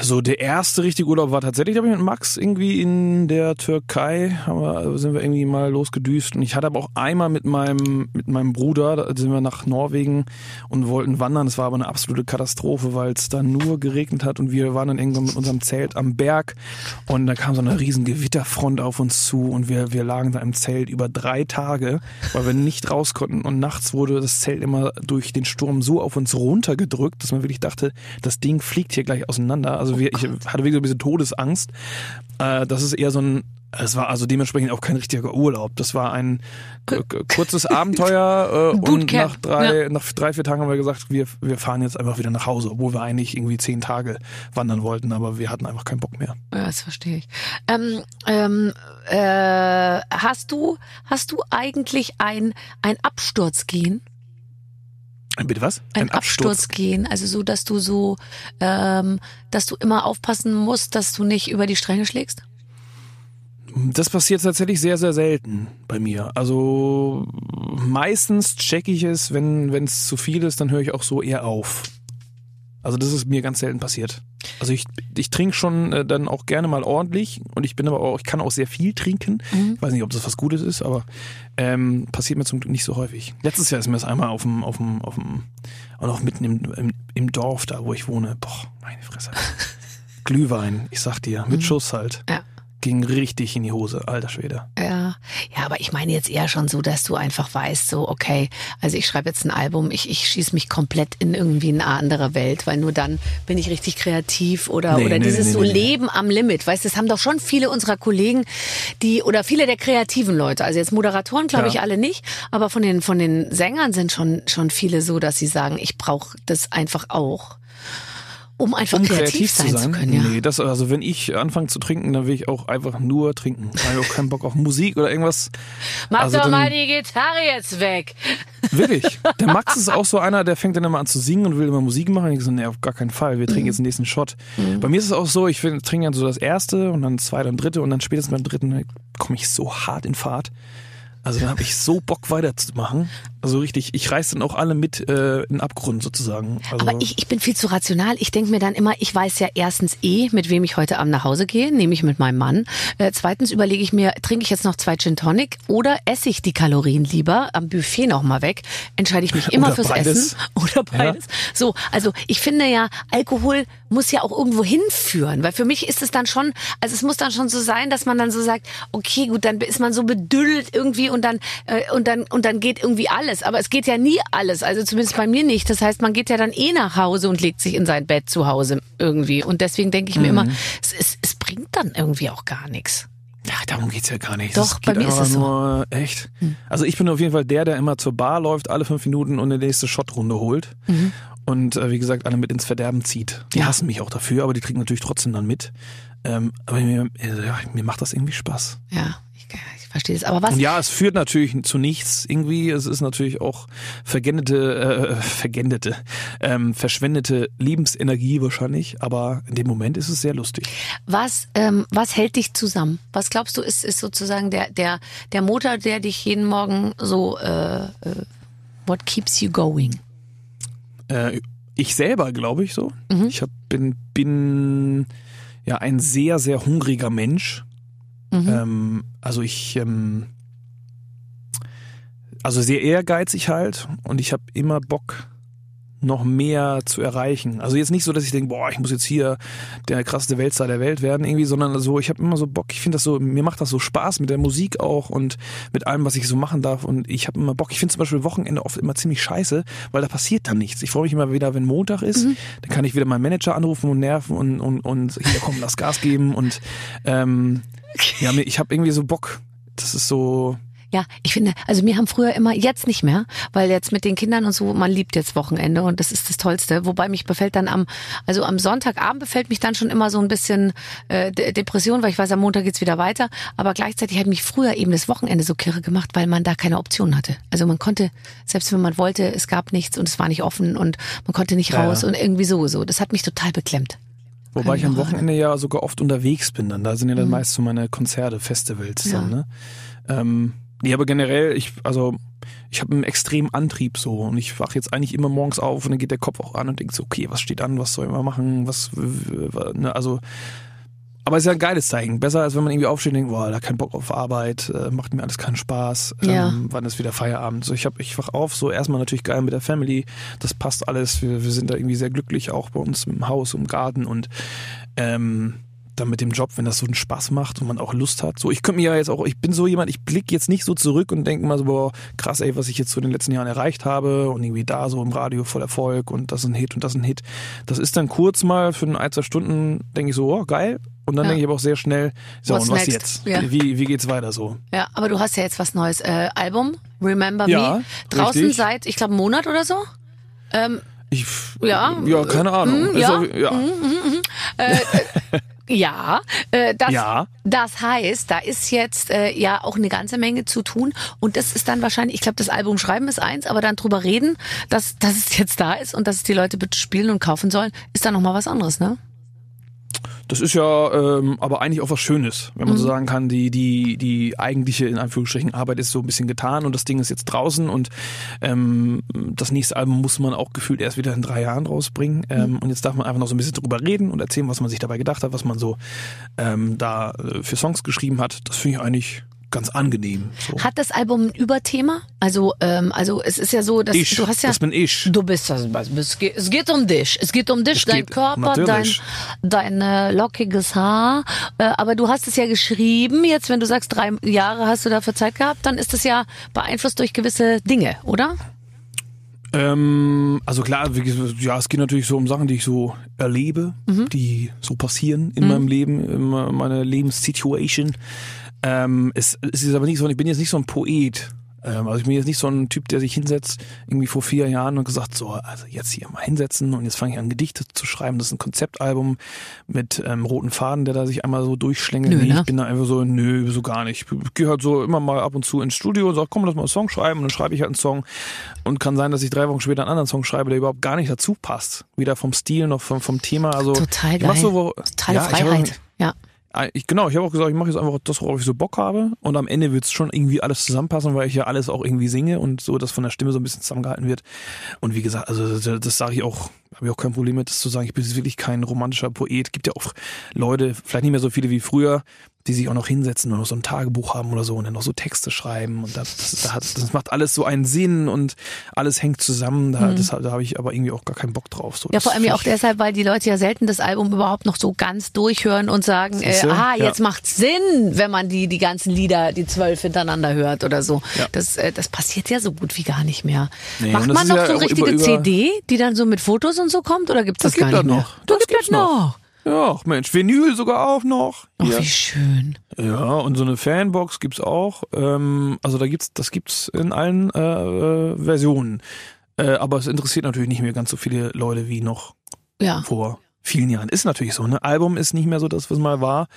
S4: So, der erste richtige Urlaub war tatsächlich, glaube ich, mit Max irgendwie in der Türkei. Haben wir, sind wir irgendwie mal losgedüst. Und ich hatte aber auch einmal mit meinem, mit meinem Bruder, da sind wir nach Norwegen und wollten wandern. Das war aber eine absolute Katastrophe, weil es da nur geregnet hat und wir waren dann irgendwann mit unserem Zelt am Berg und da kam so eine riesen Gewitterfront auf uns zu und wir, wir lagen da im Zelt über drei Tage, weil wir nicht raus konnten und nachts wurde das Zelt immer durch den Sturm so auf uns runtergedrückt, dass man wirklich dachte, das Ding fliegt hier gleich auseinander. Also wir, ich hatte wirklich so ein bisschen Todesangst. Äh, das ist eher so ein, es war also dementsprechend auch kein richtiger Urlaub. Das war ein kurzes Abenteuer äh, und nach drei, nach drei, vier Tagen haben wir gesagt, wir, wir fahren jetzt einfach wieder nach Hause, obwohl wir eigentlich irgendwie zehn Tage wandern wollten, aber wir hatten einfach keinen Bock mehr.
S2: Ja, das verstehe ich. Ähm, ähm, äh, hast du, hast du eigentlich ein, ein Absturzgehen?
S4: Bitte was?
S2: Ein, Absturzgehen, also so, dass du so, ähm, dass du immer aufpassen musst, dass du nicht über die Stränge schlägst?
S4: Das passiert tatsächlich sehr, sehr selten bei mir. Also meistens checke ich es, wenn wenn es zu viel ist, dann höre ich auch so eher auf. Also das ist mir ganz selten passiert. Also ich, ich trinke schon äh, dann auch gerne mal ordentlich und ich bin aber auch, ich kann auch sehr viel trinken.
S2: Mhm.
S4: Ich weiß nicht, ob das was Gutes ist, aber ähm, passiert mir zum Glück nicht so häufig. Letztes Jahr ist mir das einmal auf dem, auf dem, auf dem, auch noch mitten im, im, im Dorf da, wo ich wohne. Boah, meine Fresse. Glühwein, ich sag dir, mit Schuss halt.
S2: Ja.
S4: Ging richtig in die Hose, alter Schwede.
S2: Ja, ja, aber ich meine jetzt eher schon so, dass du einfach weißt, so, okay, also ich schreibe jetzt ein Album, ich, ich schieße mich komplett in irgendwie eine andere Welt, weil nur dann bin ich richtig kreativ oder,
S4: Nee,
S2: oder
S4: nee,
S2: dieses
S4: nee,
S2: so. Leben am Limit. Weißt du, das haben doch schon viele unserer Kollegen, die, oder viele der kreativen Leute, also jetzt Moderatoren glaube
S4: Ja.
S2: ich alle nicht, aber von den, von den Sängern sind schon, schon viele so, dass sie sagen, ich brauche das einfach auch. Um einfach
S4: Um
S2: kreativ, sein, zu können, ja.
S4: Nee, das, also wenn ich anfange zu trinken, dann will ich auch einfach nur trinken. Ich habe auch keinen Bock auf Musik oder irgendwas.
S2: Mach
S4: also
S2: doch
S4: dann-
S2: mal die Gitarre jetzt weg.
S4: Wirklich. Der Max ist auch so einer, der fängt dann immer an zu singen und will immer Musik machen. Und ich so, nee, auf gar keinen Fall. Wir trinken jetzt den nächsten Shot. Bei mir ist es auch so, ich trinke dann so das erste und dann zweite und dritte und dann spätestens beim dritten komme ich so hart in Fahrt. Also dann habe ich so Bock weiterzumachen. Also richtig, ich reiß dann auch alle mit äh, in den Abgrund sozusagen. Also,
S2: Aber ich, ich bin viel zu rational. Ich denke mir dann immer, ich weiß ja erstens eh, mit wem ich heute Abend nach Hause gehe, nämlich mit meinem Mann. Äh, zweitens überlege ich mir, trinke ich jetzt noch zwei Gin Tonic oder esse ich die Kalorien lieber am Buffet noch mal weg? Entscheide ich mich immer
S4: Oder
S2: fürs
S4: beides.
S2: Essen oder beides. So, also ich finde ja, Alkohol muss ja auch irgendwo hinführen, weil für mich ist es dann schon, also es muss dann schon so sein, dass man dann so sagt, okay, gut, dann ist man so bedüllt irgendwie und dann äh, und dann und dann geht irgendwie alles, aber es geht ja nie alles, also zumindest bei mir nicht. Das heißt, man geht ja dann eh nach Hause und legt sich in sein Bett zu Hause irgendwie und deswegen denke ich mir immer, es, es, es bringt dann irgendwie auch gar nichts.
S4: Ja, darum geht's ja gar nicht.
S2: Doch,
S4: Es
S2: bei
S4: geht
S2: mir ist es so.
S4: Nur, echt. Also ich bin auf jeden Fall der, der immer zur Bar läuft, alle fünf Minuten und eine nächste Shotrunde holt. Und äh, wie gesagt, alle mit ins Verderben zieht. Die
S2: Mhm. Ja.
S4: hassen mich auch dafür, aber die trinken natürlich trotzdem dann mit. Ähm, aber mir, äh, ja, mir macht das irgendwie Spaß.
S2: Ja, ich, verstehe das. Aber was?
S4: Ja, es führt natürlich zu nichts irgendwie. Es ist natürlich auch vergendete, äh, vergendete, ähm, verschwendete Lebensenergie wahrscheinlich. Aber in dem Moment ist es sehr lustig.
S2: Was, ähm, was hält dich zusammen? Was glaubst du, ist, ist sozusagen der, der, der Motor, der dich jeden Morgen so, äh, äh, what keeps you going?
S4: Äh, ich selber, glaube ich so.
S2: Mhm.
S4: Ich hab, bin, bin ja ein sehr, sehr hungriger Mensch.
S2: Mhm.
S4: Ähm, also ich, ähm, also sehr ehrgeizig halt und ich habe immer Bock, noch mehr zu erreichen. Also jetzt nicht so, dass ich denke, boah, ich muss jetzt hier der krasseste Weltstar der Welt werden irgendwie, sondern so, ich habe immer so Bock, ich finde das so, mir macht das so Spaß mit der Musik auch und mit allem, was ich so machen darf und ich habe immer Bock. Ich finde zum Beispiel Wochenende oft immer ziemlich scheiße, weil da passiert dann nichts. Ich freue mich immer wieder, wenn Montag ist, dann kann ich wieder meinen Manager anrufen und nerven und, und, und hier kommen, das Gas geben und ähm, ja, ich habe irgendwie so Bock. Das ist so,
S2: Ja, ich finde, also mir haben früher immer, jetzt nicht mehr, weil jetzt mit den Kindern und so, man liebt jetzt Wochenende und das ist das Tollste. Wobei mich befällt dann am, also am Sonntagabend befällt mich dann schon immer so ein bisschen äh, De- Depression, weil ich weiß, am Montag geht's wieder weiter. Aber gleichzeitig hat mich früher eben das Wochenende so kirre gemacht, weil man da keine Option hatte. Also man konnte, selbst wenn man wollte, es gab nichts und es war nicht offen und man konnte nicht raus
S4: ja.
S2: und irgendwie so, so. Das hat mich total beklemmt.
S4: Wobei ich am. Wochenende ja sogar oft unterwegs bin dann. Da sind ja dann meist so meine Konzerte, Festivals
S2: Ja.
S4: dann, ne? Ähm, nee, aber generell, ich, also ich habe einen extremen Antrieb so und ich wach jetzt eigentlich immer morgens auf und dann geht der Kopf auch an und denkt so, okay, was steht an, was soll ich mal machen, was, ne, also aber es ist ja ein geiles Zeichen. Besser als wenn man irgendwie aufsteht und denkt, boah, da kein Bock auf Arbeit, äh, macht mir alles keinen Spaß.
S2: Ja.
S4: Ähm, wann ist wieder Feierabend? So, ich hab, ich wach auf, so erstmal natürlich geil mit der Family. Das passt alles. Wir, wir sind da irgendwie sehr glücklich, auch bei uns im Haus, im Garten und ähm, dann mit dem Job, wenn das so einen Spaß macht und man auch Lust hat. So, ich könnte mir ja jetzt auch, ich bin so jemand, ich blicke jetzt nicht so zurück und denke mal so, boah, krass, ey, was ich jetzt so in den letzten Jahren erreicht habe und irgendwie da so im Radio voll Erfolg und das ist ein Hit und das ist ein Hit. Das ist dann kurz mal für ein, zwei Stunden, denke ich so, oh, geil. Und dann
S2: Ja.
S4: denke ich aber auch sehr schnell, so,
S2: What's
S4: und was
S2: next?
S4: jetzt?
S2: Ja.
S4: Wie, wie geht's weiter so?
S2: Ja, aber du hast ja jetzt was Neues. Äh, Album, Remember
S4: Ja,
S2: Me. Draußen
S4: richtig.
S2: seit, ich glaube, einem Monat oder so. Ähm,
S4: Ich,
S2: Ja.
S4: Ja, keine Ahnung.
S2: Mm,
S4: Ist
S2: ja.
S4: auch- ja.
S2: Ja, äh, das,
S4: Ja.
S2: das heißt, da ist jetzt äh, ja auch eine ganze Menge zu tun und das ist dann wahrscheinlich, ich glaube, das Album schreiben ist eins, aber dann drüber reden, dass, dass es jetzt da ist und dass es die Leute bitte spielen und kaufen sollen, ist dann nochmal was anderes, ne?
S4: Das ist ja ähm, aber eigentlich auch was Schönes, wenn man
S2: Mhm.
S4: so sagen kann, die, die, die eigentliche, in Anführungsstrichen, Arbeit ist so ein bisschen getan und das Ding ist jetzt draußen und ähm, das nächste Album muss man auch gefühlt erst wieder in drei Jahren rausbringen. Ähm,
S2: Mhm.
S4: Und jetzt darf man einfach noch so ein bisschen drüber reden und erzählen, was man sich dabei gedacht hat, was man so ähm, da äh, für Songs geschrieben hat. Das finde ich eigentlich ganz angenehm. So.
S2: Hat das Album ein Überthema? Also, ähm, also es ist ja so, dass
S4: ich,
S2: du hast ja.
S4: das bin ich.
S2: Du bist das. Es geht, es geht um dich. Es geht um dich,
S4: Es
S2: dein
S4: geht-
S2: Körper, dein,
S4: natürlich.
S2: dein äh, lockiges Haar. Äh, aber du hast es ja geschrieben. Jetzt, wenn du sagst, drei Jahre hast du dafür Zeit gehabt, dann ist es ja beeinflusst durch gewisse Dinge, oder?
S4: Ähm, also klar, ja, es geht natürlich so um Sachen, die ich so erlebe,
S2: Mhm.
S4: die so passieren in meinem Leben, in me- meiner Lebenssituation. Ähm, es, es ist aber nicht so, ich bin jetzt nicht so ein Poet. Ähm, also ich bin jetzt nicht so ein Typ, der sich hinsetzt, irgendwie vor vier Jahren und gesagt, so, also jetzt hier mal hinsetzen und jetzt fange ich an, Gedichte zu schreiben. Das ist ein Konzeptalbum mit ähm, roten Faden, der da sich einmal so durchschlängelt.
S2: Nö,
S4: nee,
S2: ne?
S4: ich bin da einfach so, nö, so gar nicht. Ich gehe halt so immer mal ab und zu ins Studio und sage, komm, lass mal einen Song schreiben. Und dann schreibe ich halt einen Song. Und kann sein, dass ich drei Wochen später einen anderen Song schreibe, der überhaupt gar nicht dazu passt. Weder vom Stil noch vom, vom Thema. Also
S2: Total geil.
S4: so, wo,
S2: Totale
S4: ja, ich hab-
S2: Freiheit. Ja.
S4: Ich, genau, ich habe auch gesagt, ich mache jetzt einfach das, worauf ich so Bock habe. Und am Ende wird es schon irgendwie alles zusammenpassen, weil ich ja alles auch irgendwie singe und so, dass von der Stimme so ein bisschen zusammengehalten wird. Und wie gesagt, also das, das sage ich auch, habe ich auch kein Problem mit, das zu sagen. Ich bin wirklich kein romantischer Poet. Gibt ja auch Leute, vielleicht nicht mehr so viele wie früher, die sich auch noch hinsetzen und noch so ein Tagebuch haben oder so und dann noch so Texte schreiben. Und das, das, das, das macht alles so einen Sinn und alles hängt zusammen. Da, das, da habe ich aber irgendwie auch gar keinen Bock drauf. So,
S2: Mhm. Ja,
S4: das
S2: vor allem ja auch deshalb, weil die Leute ja selten das Album überhaupt noch so ganz durchhören und sagen, äh, ah,
S4: Ja.
S2: jetzt macht's Sinn, wenn man die, die ganzen Lieder, die zwölf hintereinander hört oder so.
S4: Ja.
S2: Das, äh, das passiert ja so gut wie gar nicht mehr.
S4: Nee,
S2: Macht
S4: das
S2: man noch
S4: ja
S2: so richtige
S4: über- über-
S2: CD, die dann so mit Fotos und so kommt oder gibt's das,
S4: Das gibt
S2: gar
S4: das
S2: nicht mehr?
S4: noch.
S2: Das,
S4: Das
S2: gibt's
S4: gibt's noch.
S2: noch.
S4: Ja, Mensch, Vinyl sogar auch noch.
S2: Ach,
S4: Hier.
S2: wie schön.
S4: Ja, und so eine Fanbox gibt's auch. Ähm, also da gibt's, das gibt's in allen äh, äh, Versionen. Äh, aber es interessiert natürlich nicht mehr ganz so viele Leute wie noch
S2: Ja.
S4: vor vielen Jahren. Ist natürlich so. Ne? Album ist nicht mehr so das, was mal war.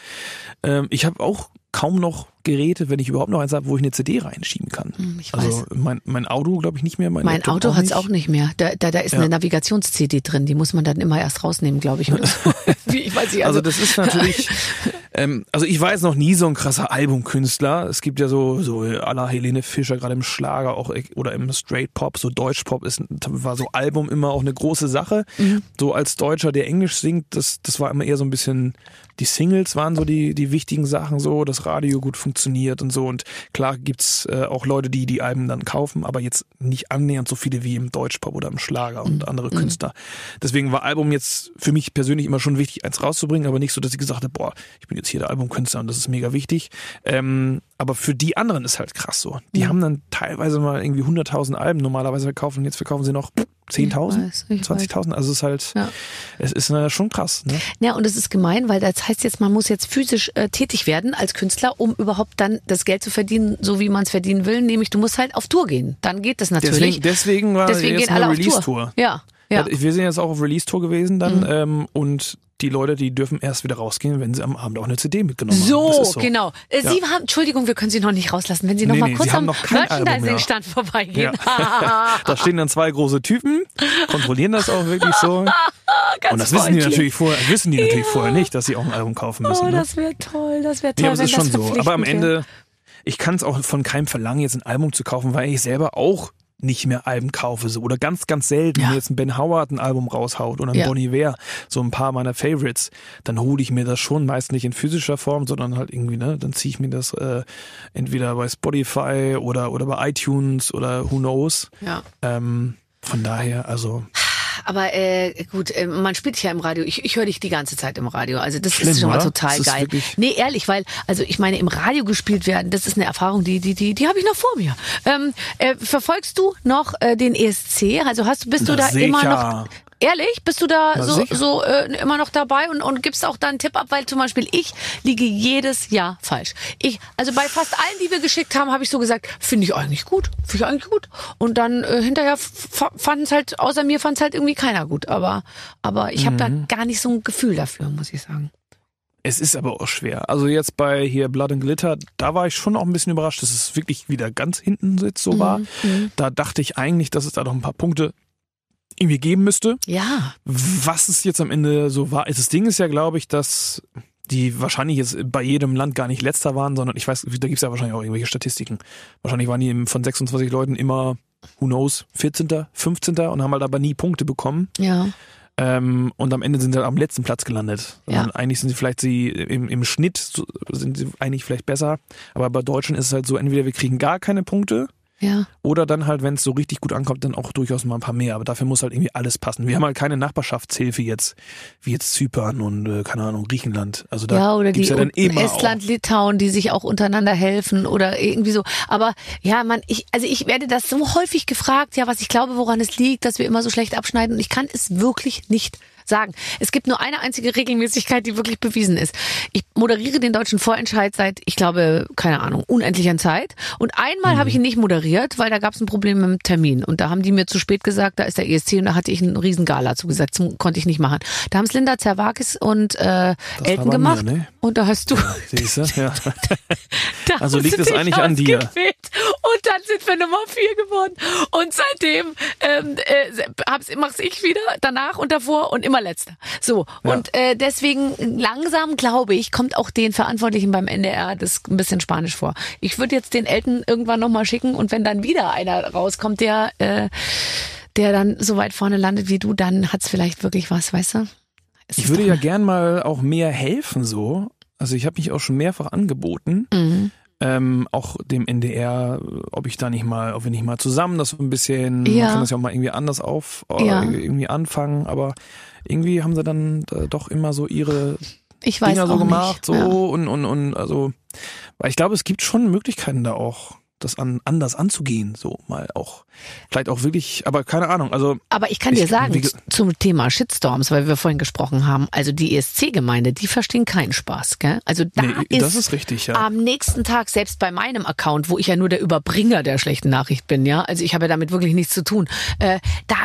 S4: Ähm, ich habe auch kaum noch Geräte, wenn ich überhaupt noch eins habe, wo ich eine CD reinschieben kann.
S2: Hm, ich
S4: also
S2: weiß.
S4: mein, mein Auto, glaube ich, nicht mehr. Mein,
S2: Mein Auto hat's auch nicht mehr. Da, da, da ist
S4: Ja.
S2: eine Navigations-CD drin, die muss man dann immer erst rausnehmen, glaube ich. Ich weiß nicht,
S4: Also
S2: also,
S4: das ist natürlich, ähm, also ich war jetzt noch nie so ein krasser Albumkünstler. Es gibt ja so so à la Helene Fischer gerade im Schlager auch oder im Straight Pop, so Deutschpop ist war so Album immer auch eine große Sache. So als Deutscher, der Englisch singt, das das war immer eher so ein bisschen die Singles waren so die die wichtigen Sachen so, das Radio gut funktioniert und so und klar gibt's äh, auch Leute, die die Alben dann kaufen, aber jetzt nicht annähernd so viele wie im Deutschpop oder im Schlager und andere Künstler. Deswegen war Album jetzt für mich persönlich immer schon wichtig, eins rauszubringen, aber nicht so, dass ich gesagt habe, boah, ich bin jetzt hier der Albumkünstler und das ist mega wichtig. Ähm, aber für die anderen ist halt krass so. Die haben dann teilweise mal irgendwie 100.000 Alben normalerweise verkauft und jetzt verkaufen sie noch
S2: Ich
S4: 10.000,
S2: weiß, ich
S4: 20.000. Also es ist halt,
S2: Ja.
S4: es ist äh, schon krass. Ne?
S2: Ja, und es ist gemein, weil das heißt jetzt, man muss jetzt physisch äh, tätig werden als Künstler, um überhaupt dann das Geld zu verdienen, so wie man es verdienen will. Nämlich, du musst halt auf Tour gehen. Dann geht das natürlich.
S4: Deswegen, deswegen war
S2: Deswegen
S4: jetzt
S2: gehen alle.
S4: Release-Tour.
S2: Ja, ja.
S4: Ja, wir sind jetzt auch auf Release-Tour gewesen dann ähm, und die Leute, die dürfen erst wieder rausgehen, wenn sie am Abend auch eine CD mitgenommen haben.
S2: So,
S4: Das ist
S2: genau. Äh,
S4: Ja.
S2: Sie haben, Entschuldigung, wir können Sie noch nicht rauslassen, wenn Sie noch
S4: Nee,
S2: mal
S4: nee,
S2: kurz
S4: haben
S2: am
S4: ja.
S2: Merchandising-Stand vorbeigehen.
S4: Ja. da stehen dann zwei große Typen, kontrollieren das auch wirklich so. Und das wissen die natürlich vorher, wissen die natürlich vorher nicht, dass sie auch ein Album kaufen müssen.
S2: Oh,
S4: ne?
S2: das wäre toll, das wäre toll,
S4: Ja, aber es ist schon so. Aber am. Ende, ich kann es auch von keinem verlangen, jetzt ein Album zu kaufen, weil ich selber auch nicht mehr Alben kaufe so oder ganz ganz selten
S2: Ja.
S4: wenn jetzt ein Ben Howard ein Album raushaut oder ein
S2: Ja.
S4: Bon Iver so ein paar meiner Favorites dann hole ich mir das schon meist nicht in physischer Form sondern halt irgendwie ne dann ziehe ich mir das äh, entweder bei Spotify oder oder bei iTunes oder who knows
S2: Ja.
S4: ähm, von daher also
S2: Aber äh, gut, äh, man spielt dich ja im Radio. Ich, ich höre dich die ganze Zeit im Radio. Also das
S4: Schlimm,
S2: ist schon mal
S4: oder?
S2: total geil.
S4: wirklich-
S2: Nee, ehrlich, weil, also ich meine, im Radio gespielt werden, das ist eine Erfahrung, die, die, die, die habe ich noch vor mir. Ähm, äh, verfolgst du noch äh, den ESC? Also hast bist du da immer noch. Ehrlich? Bist du da
S4: Na,
S2: so,
S4: sicher.
S2: so äh, immer noch dabei und, und gibst auch da einen Tipp ab? Weil zum Beispiel ich liege jedes Jahr falsch. Ich, also bei fast allen, die wir geschickt haben, habe ich so gesagt, finde ich eigentlich gut, finde ich eigentlich gut. Und dann äh, hinterher fand es halt, außer mir fand es halt irgendwie keiner gut. Aber, aber ich habe da
S4: Mhm.
S2: gar nicht so ein Gefühl dafür, muss ich sagen.
S4: Es ist aber auch schwer. Also jetzt bei hier Blood and Glitter, da war ich schon auch ein bisschen überrascht, dass es wirklich wieder ganz hinten sitzt, so war. Da dachte ich eigentlich, dass es da noch ein paar Punkte irgendwie geben müsste.
S2: Ja.
S4: Was es jetzt am Ende so war, das Ding ist ja, glaube ich, dass die wahrscheinlich jetzt bei jedem Land gar nicht letzter waren, sondern ich weiß, da gibt's ja wahrscheinlich auch irgendwelche Statistiken. Wahrscheinlich waren die von 26 Leuten immer, who knows, 14., 15. und haben halt aber nie Punkte bekommen.
S2: Ja.
S4: Ähm, und am Ende sind sie am letzten Platz gelandet.
S2: Ja.
S4: Und eigentlich sind sie vielleicht sie im, im Schnitt sind sie eigentlich vielleicht besser. Aber bei Deutschen ist es halt so, entweder wir kriegen gar keine Punkte
S2: Ja.
S4: oder dann halt, wenn es so richtig gut ankommt, dann auch durchaus mal ein paar mehr. Aber dafür muss halt irgendwie alles passen. Wir haben halt keine Nachbarschaftshilfe jetzt, wie jetzt Zypern und äh, keine Ahnung, Griechenland. Also da
S2: ja, oder die
S4: gibt's ja dann immer
S2: Estland, Litauen, die sich auch untereinander helfen oder irgendwie so. Aber ja, man, ich, also ich werde das so häufig gefragt, ja, was ich glaube, woran es liegt, dass wir immer so schlecht abschneiden. Und ich kann es wirklich nicht sagen. Es gibt nur eine einzige Regelmäßigkeit, die wirklich bewiesen ist. Ich moderiere den deutschen Vorentscheid seit, ich glaube, keine Ahnung, unendlicher Zeit. Und einmal
S4: Mhm.
S2: habe ich ihn nicht moderiert, weil da gab es ein Problem mit dem Termin. Und da haben die mir zu spät gesagt, da ist der ESC und da hatte ich einen riesen Gala zugesagt. Das konnte ich nicht machen. Da haben es Linda Zerwakis und äh, Elton
S4: bei mir,
S2: gemacht.
S4: ne?
S2: Und da hast du.
S4: Siehst du? Ja.
S2: Da
S4: Also liegt es eigentlich an dir.
S2: Und dann sind wir Nummer vier geworden. Und seitdem ähm, äh, mach's ich wieder, danach und davor und immer letzter. So.
S4: Ja.
S2: Und äh, deswegen langsam, glaube ich, kommt auch den Verantwortlichen beim NDR das ein bisschen Spanisch vor. Ich würde jetzt den Elten irgendwann nochmal schicken und wenn dann wieder einer rauskommt, der, äh, der dann so weit vorne landet wie du, dann hat's vielleicht wirklich was, weißt du? Es
S4: Ich würde ja
S2: mal-
S4: gern mal auch mehr helfen so. Also ich habe mich auch schon mehrfach angeboten.
S2: Mhm.
S4: Ähm, auch dem NDR, ob ich da nicht mal, ob wir nicht mal zusammen das so ein bisschen,
S2: Ja.
S4: man kann das ja auch mal irgendwie anders auf, äh,
S2: Ja.
S4: irgendwie anfangen, aber irgendwie haben sie dann äh, doch immer so ihre
S2: Ich weiß
S4: Dinger so gemacht,
S2: nicht.
S4: so
S2: Ja.
S4: und, und, und also, weil ich glaube, es gibt schon Möglichkeiten da auch, das an, anders anzugehen, so mal auch. Vielleicht auch wirklich, aber keine Ahnung, also
S2: Aber ich kann
S4: Ich-
S2: dir sagen,
S4: wie
S2: zum Thema Shitstorms, weil wir vorhin gesprochen haben, also die ESC-Gemeinde, die verstehen keinen Spaß, gell? Also da
S4: nee,
S2: ist,
S4: das ist richtig, ja.
S2: am nächsten Tag, selbst bei meinem Account, wo ich ja nur der Überbringer der schlechten Nachricht bin, ja, also ich habe ja damit wirklich nichts zu tun, äh, da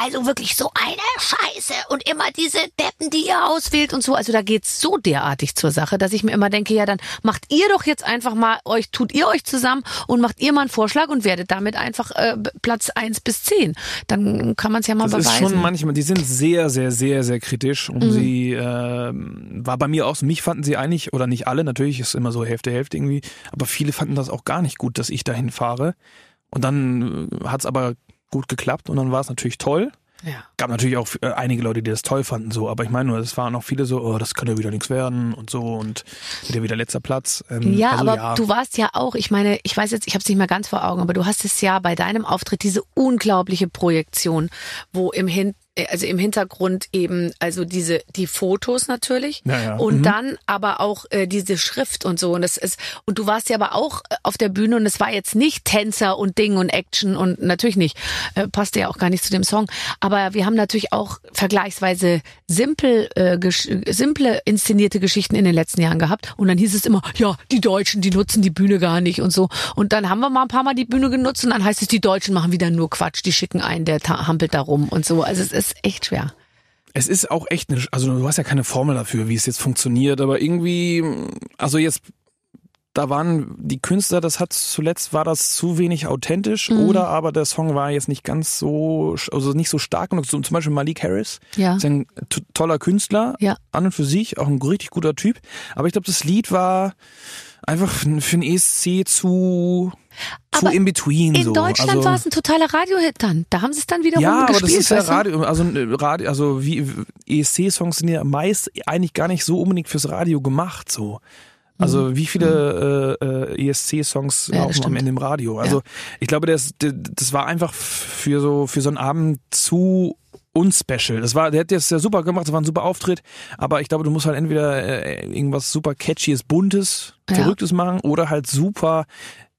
S2: also wirklich so eine Scheiße und immer diese Deppen, die ihr auswählt und so. Also da geht's so derartig zur Sache, dass ich mir immer denke, ja, dann macht ihr doch jetzt einfach mal euch, tut ihr euch zusammen und macht ihr mal einen Vorschlag und werdet damit einfach äh, Platz eins bis zehn. Dann kann man es ja mal
S4: Das ist
S2: beweisen.
S4: schon manchmal, die sind sehr, sehr, sehr, sehr kritisch und sie ähm, war bei mir auch so, mich fanden sie eigentlich, oder nicht alle, natürlich ist immer so Hälfte, Hälfte irgendwie, aber viele fanden das auch gar nicht gut, dass ich dahin fahre. Und dann äh, hat's aber gut geklappt und dann war es natürlich toll.
S2: ja.
S4: Gab natürlich auch äh, einige Leute, die das toll fanden, so, aber ich meine nur, es waren auch viele so, oh, das kann ja wieder nichts werden und so und wieder wieder letzter Platz. Ähm,
S2: Ja,
S4: also,
S2: aber
S4: ja.
S2: du warst ja auch, ich meine, ich weiß jetzt, ich habe es nicht mehr ganz vor Augen, aber du hast es ja bei deinem Auftritt diese unglaubliche Projektion, wo im Hin also im Hintergrund eben also diese die Fotos natürlich.
S4: Ja, ja.
S2: und
S4: Mhm.
S2: dann aber auch äh, diese Schrift und so. Und das ist und du warst ja aber auch äh, auf der Bühne und es war jetzt nicht Tänzer und Ding und Action und natürlich nicht äh, passte ja auch gar nicht zu dem Song, aber wir haben natürlich auch vergleichsweise simpel äh, simple inszenierte Geschichten in den letzten Jahren gehabt. Und dann hieß es immer ja die Deutschen die nutzen die Bühne gar nicht und so. Und dann haben wir mal ein paar Mal die Bühne genutzt und dann heißt es die Deutschen machen wieder nur Quatsch. Die schicken einen der hampelt da rum und so. Also es ist echt schwer.
S4: Es ist auch echt eine, also du hast ja keine Formel dafür, wie es jetzt funktioniert, aber irgendwie, also jetzt, da waren die Künstler, das hat zuletzt war das zu wenig authentisch
S2: Mhm.
S4: oder aber der Song war jetzt nicht ganz so, also nicht so stark genug. Zum Beispiel Malik Harris,
S2: ja
S4: ist ein toller Künstler,
S2: Ja.
S4: an und für sich, auch ein richtig guter Typ. Aber ich glaube, das Lied war einfach für den ESC zu, zu
S2: Aber
S4: in between.
S2: in
S4: so.
S2: Deutschland
S4: also,
S2: war es ein totaler Radiohit dann da haben sie es dann wiederum
S4: ja, aber
S2: gespielt
S4: das ist ja? Radio, also äh, Radio, also wie ESC-Songs sind ja meist eigentlich gar nicht so unbedingt fürs Radio gemacht, so. Also wie viele äh, äh, ESC-Songs
S2: Mhm. Ja,
S4: laufen am. Ende im Radio? Also ich glaube, das, das war einfach für so für so einen Abend zu unspecial. Das war, der hat das ja super gemacht, das war ein super Auftritt, aber ich glaube, du musst halt entweder äh, irgendwas super catchyes, buntes,
S2: Ja.
S4: verrücktes machen oder halt super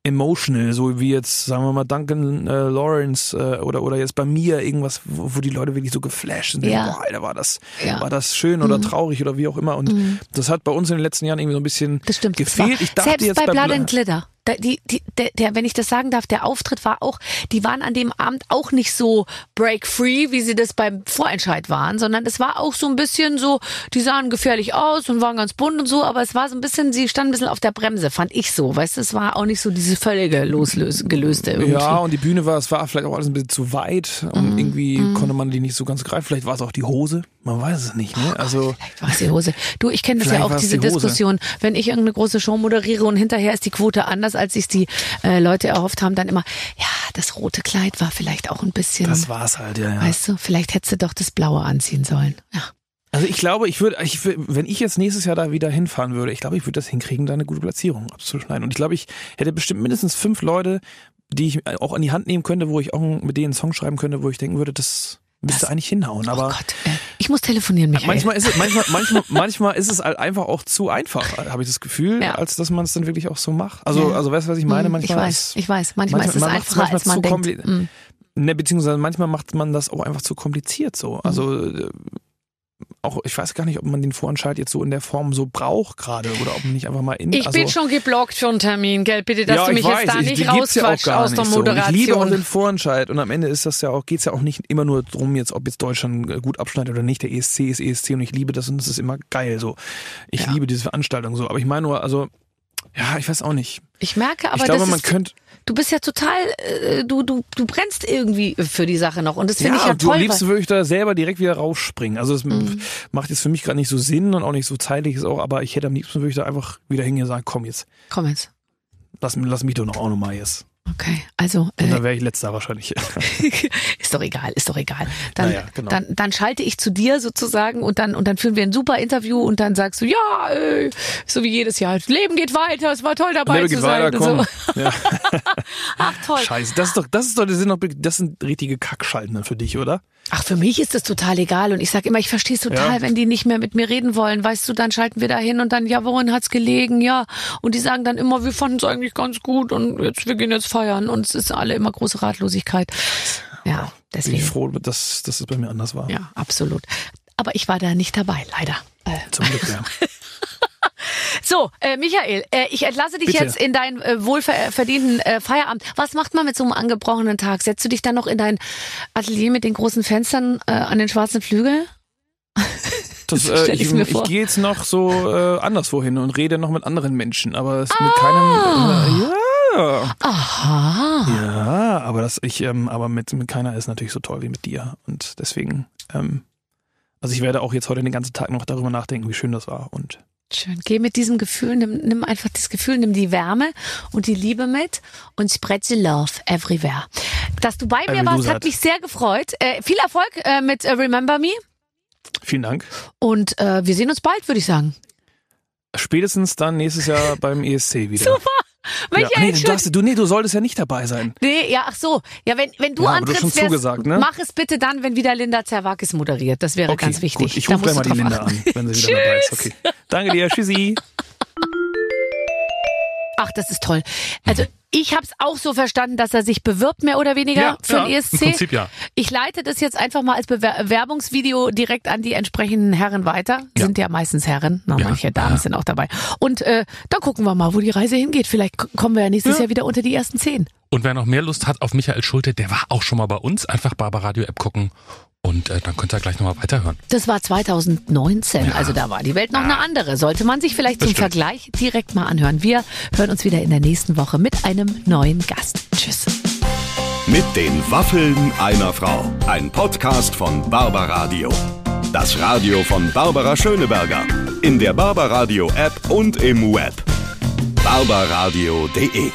S4: emotional, so wie jetzt, sagen wir mal, Duncan äh, Lawrence äh, oder oder jetzt bei mir irgendwas, wo, wo die Leute wirklich so geflasht sind.
S2: Ja.
S4: Boah, Alter, war das,
S2: Ja. Mhm.
S4: war das schön oder traurig oder wie auch immer. Und das hat bei uns in den letzten Jahren irgendwie so ein bisschen
S2: Das stimmt.
S4: gefehlt. Ich dachte
S2: Selbst
S4: jetzt
S2: bei
S4: bei
S2: Blood and Glitter. Da, die, die, der, der, wenn ich das sagen darf, der Auftritt war auch, die waren an dem Abend auch nicht so break-free, wie sie das beim Vorentscheid waren, sondern es war auch so ein bisschen so, die sahen gefährlich aus und waren ganz bunt und so, aber es war so ein bisschen, sie standen ein bisschen auf der Bremse, fand ich so. Weißt du, es war auch nicht so diese völlige losgelöste irgendwie.
S4: Ja, und die Bühne war, es war vielleicht auch alles ein bisschen zu weit und irgendwie konnte man die nicht so ganz greifen. Vielleicht war es auch die Hose, man weiß es nicht. Ne? Also
S2: Vielleicht war es die Hose. Du, ich kenne das ja auch, diese
S4: die.
S2: Diskussion, wenn ich irgendeine große Show moderiere und hinterher ist die Quote anders, als sich die äh, Leute erhofft haben, dann immer, ja, das rote Kleid war vielleicht auch ein bisschen,
S4: das war's halt, ja. ja.
S2: weißt du, vielleicht hättest du doch das blaue anziehen sollen. Ja.
S4: Also ich glaube, ich würde, ich, wenn ich jetzt nächstes Jahr da wieder hinfahren würde, ich glaube, ich würde das hinkriegen, da eine gute Platzierung abzuschneiden. Und ich glaube, ich hätte bestimmt mindestens fünf Leute, die ich auch an die Hand nehmen könnte, wo ich auch mit denen einen Song schreiben könnte, wo ich denken würde, das müsste eigentlich hinhauen.
S2: oh
S4: Aber
S2: Gott, äh, ich muss telefonieren, Michael.
S4: manchmal ist es, manchmal, manchmal, manchmal ist es halt einfach auch zu einfach, habe ich das Gefühl,
S2: Ja.
S4: als dass man es dann wirklich auch so macht. Also,
S2: Ja.
S4: also weißt du, was ich meine?
S2: Hm,
S4: Manchmal
S2: ich weiß,
S4: ist,
S2: ich weiß. Manchmal, ist es
S4: macht's
S2: einfacher,
S4: manchmal
S2: als man
S4: zu
S2: denkt. Hm.
S4: Ne, beziehungsweise manchmal macht man das auch einfach zu kompliziert so.
S2: Mhm.
S4: Also äh, auch, ich weiß gar nicht, ob man den Vorentscheid jetzt so in der Form so braucht gerade oder ob man nicht einfach mal in.
S2: Ich
S4: also,
S2: bin schon geblockt für einen Termin, gell? Bitte, dass
S4: ja,
S2: du mich
S4: ich weiß,
S2: jetzt da
S4: ich,
S2: nicht
S4: ja
S2: rausquatscht
S4: gar
S2: aus der
S4: nicht so. Ich liebe auch
S2: Moderation.
S4: den Vorentscheid und am Ende ist das ja auch, geht's ja auch nicht immer nur drum, jetzt, ob jetzt Deutschland äh, gut abschneidet oder nicht. Der ESC ist ESC und ich liebe das und das ist immer geil so. Ich
S2: Ja.
S4: liebe diese Veranstaltung so. Aber ich meine nur, also, ja, ich weiß auch nicht.
S2: Ich merke aber,
S4: ich glaube, man könnte.
S2: Du bist ja total, äh, du, du, du brennst irgendwie für die Sache noch und das finde ich ja
S4: du
S2: toll.
S4: am liebsten würde ich da selber direkt wieder rausspringen. Also es
S2: Mhm.
S4: macht jetzt für mich gerade nicht so Sinn und auch nicht so zeitlich ist auch, aber ich hätte am liebsten würde ich da einfach wieder hingehen und sagen, komm jetzt,
S2: Komm jetzt.
S4: lass, lass mich doch noch auch noch mal jetzt.
S2: Okay, also
S4: Und
S2: äh,
S4: dann wäre ich letzter wahrscheinlich.
S2: ist doch egal, ist doch egal. Dann,
S4: Naja, genau.
S2: dann, dann schalte ich zu dir sozusagen und dann und dann führen wir ein super Interview und dann sagst du ja, äh, so wie jedes Jahr. Leben geht weiter, es war toll dabei
S4: Lebe
S2: zu
S4: geht
S2: sein.
S4: weiter, komm.
S2: so.
S4: Ja,
S2: Ach toll.
S4: scheiße. Das ist doch, das ist doch, das sind doch, das sind richtige Kackschalten dann für dich, oder?
S2: Ach, für mich ist das total egal und ich sag immer, ich verstehe es total,
S4: Ja.
S2: wenn die nicht mehr mit mir reden wollen. Weißt du, dann schalten wir da hin und dann, ja, worin hat's gelegen? Ja. Und die sagen dann immer, wir fanden es eigentlich ganz gut und jetzt, wir gehen jetzt feiern und es ist alle immer große Ratlosigkeit. Ja,
S4: Bin ich
S2: deswegen.
S4: froh, dass, dass es bei mir anders war.
S2: Ja, absolut. Aber ich war da nicht dabei, leider. Äh,
S4: Zum Glück, ja.
S2: So, äh, Michael, äh, ich entlasse dich
S4: Bitte.
S2: jetzt in deinen äh, wohlverdienten äh, Feierabend. Was macht man mit so einem angebrochenen Tag? Setzt du dich dann noch in dein Atelier mit den großen Fenstern äh, an den schwarzen Flügel?
S4: Das, äh, ich ich
S2: vor.
S4: gehe jetzt noch so äh, anderswo hin und rede noch mit anderen Menschen, aber es
S2: Ah.
S4: mit keinem. Äh, ja.
S2: Aha.
S4: Ja, aber das ich, ähm, aber mit, mit keiner ist natürlich so toll wie mit dir. Und deswegen, ähm, also ich werde auch jetzt heute den ganzen Tag noch darüber nachdenken, wie schön das war. Und
S2: Schön. Geh mit diesem Gefühl, nimm, nimm einfach das Gefühl, nimm die Wärme und die Liebe mit und spread the love everywhere. Dass du bei mir
S4: Every
S2: warst, hat mich sehr gefreut. Äh, viel Erfolg äh, mit äh, Remember Me
S4: vielen Dank.
S2: und äh, wir sehen uns bald, würde ich sagen.
S4: Spätestens dann nächstes Jahr beim ESC wieder.
S2: Super.
S4: Ja.
S2: Michael,
S4: Nee, du, darfst, du, nee, du solltest ja nicht dabei sein.
S2: Nee, ja, ach so. Ja, wenn, wenn du
S4: Ja, du
S2: antrittst,
S4: schon
S2: wär's-
S4: zugesagt, ne?
S2: mach es bitte dann, wenn wieder Linda Zerwakis moderiert. Das wäre
S4: Okay,
S2: ganz wichtig.
S4: gut. Ich rufe gleich mal die
S2: du
S4: Linda
S2: achten.
S4: an, wenn sie wieder dabei ist. Okay. Danke dir, tschüssi.
S2: Ach, das ist toll. Also ich habe es auch so verstanden, dass er sich bewirbt, mehr oder weniger,
S3: Ja,
S2: für
S3: ja,
S2: den ESC.
S3: im Prinzip ja.
S2: Ich leite das jetzt einfach mal als Bewerbungsvideo direkt an die entsprechenden Herren weiter.
S3: Ja.
S2: Sind ja meistens Herren, na,
S3: Ja,
S2: manche Damen
S3: ja.
S2: sind auch dabei. Und äh, dann gucken wir mal, wo die Reise hingeht. Vielleicht kommen wir ja nächstes
S4: Ja.
S2: Jahr wieder unter die ersten zehn.
S3: Und wer noch mehr Lust hat auf Michael Schulte, der war auch schon mal bei uns. Einfach Barbaradio App gucken und äh, dann könnt ihr gleich nochmal weiterhören.
S2: Das war 2019, also da war die Welt noch eine andere. Sollte man sich vielleicht zum
S3: Bestimmt.
S2: Vergleich direkt mal anhören. Wir hören uns wieder in der nächsten Woche mit einem neuen Gast. Tschüss.
S1: Mit den Waffeln einer Frau. Ein Podcast von Barbaradio. Das Radio von Barbara Schöneberger. In der Barbaradio App und im Web. barbaradio.de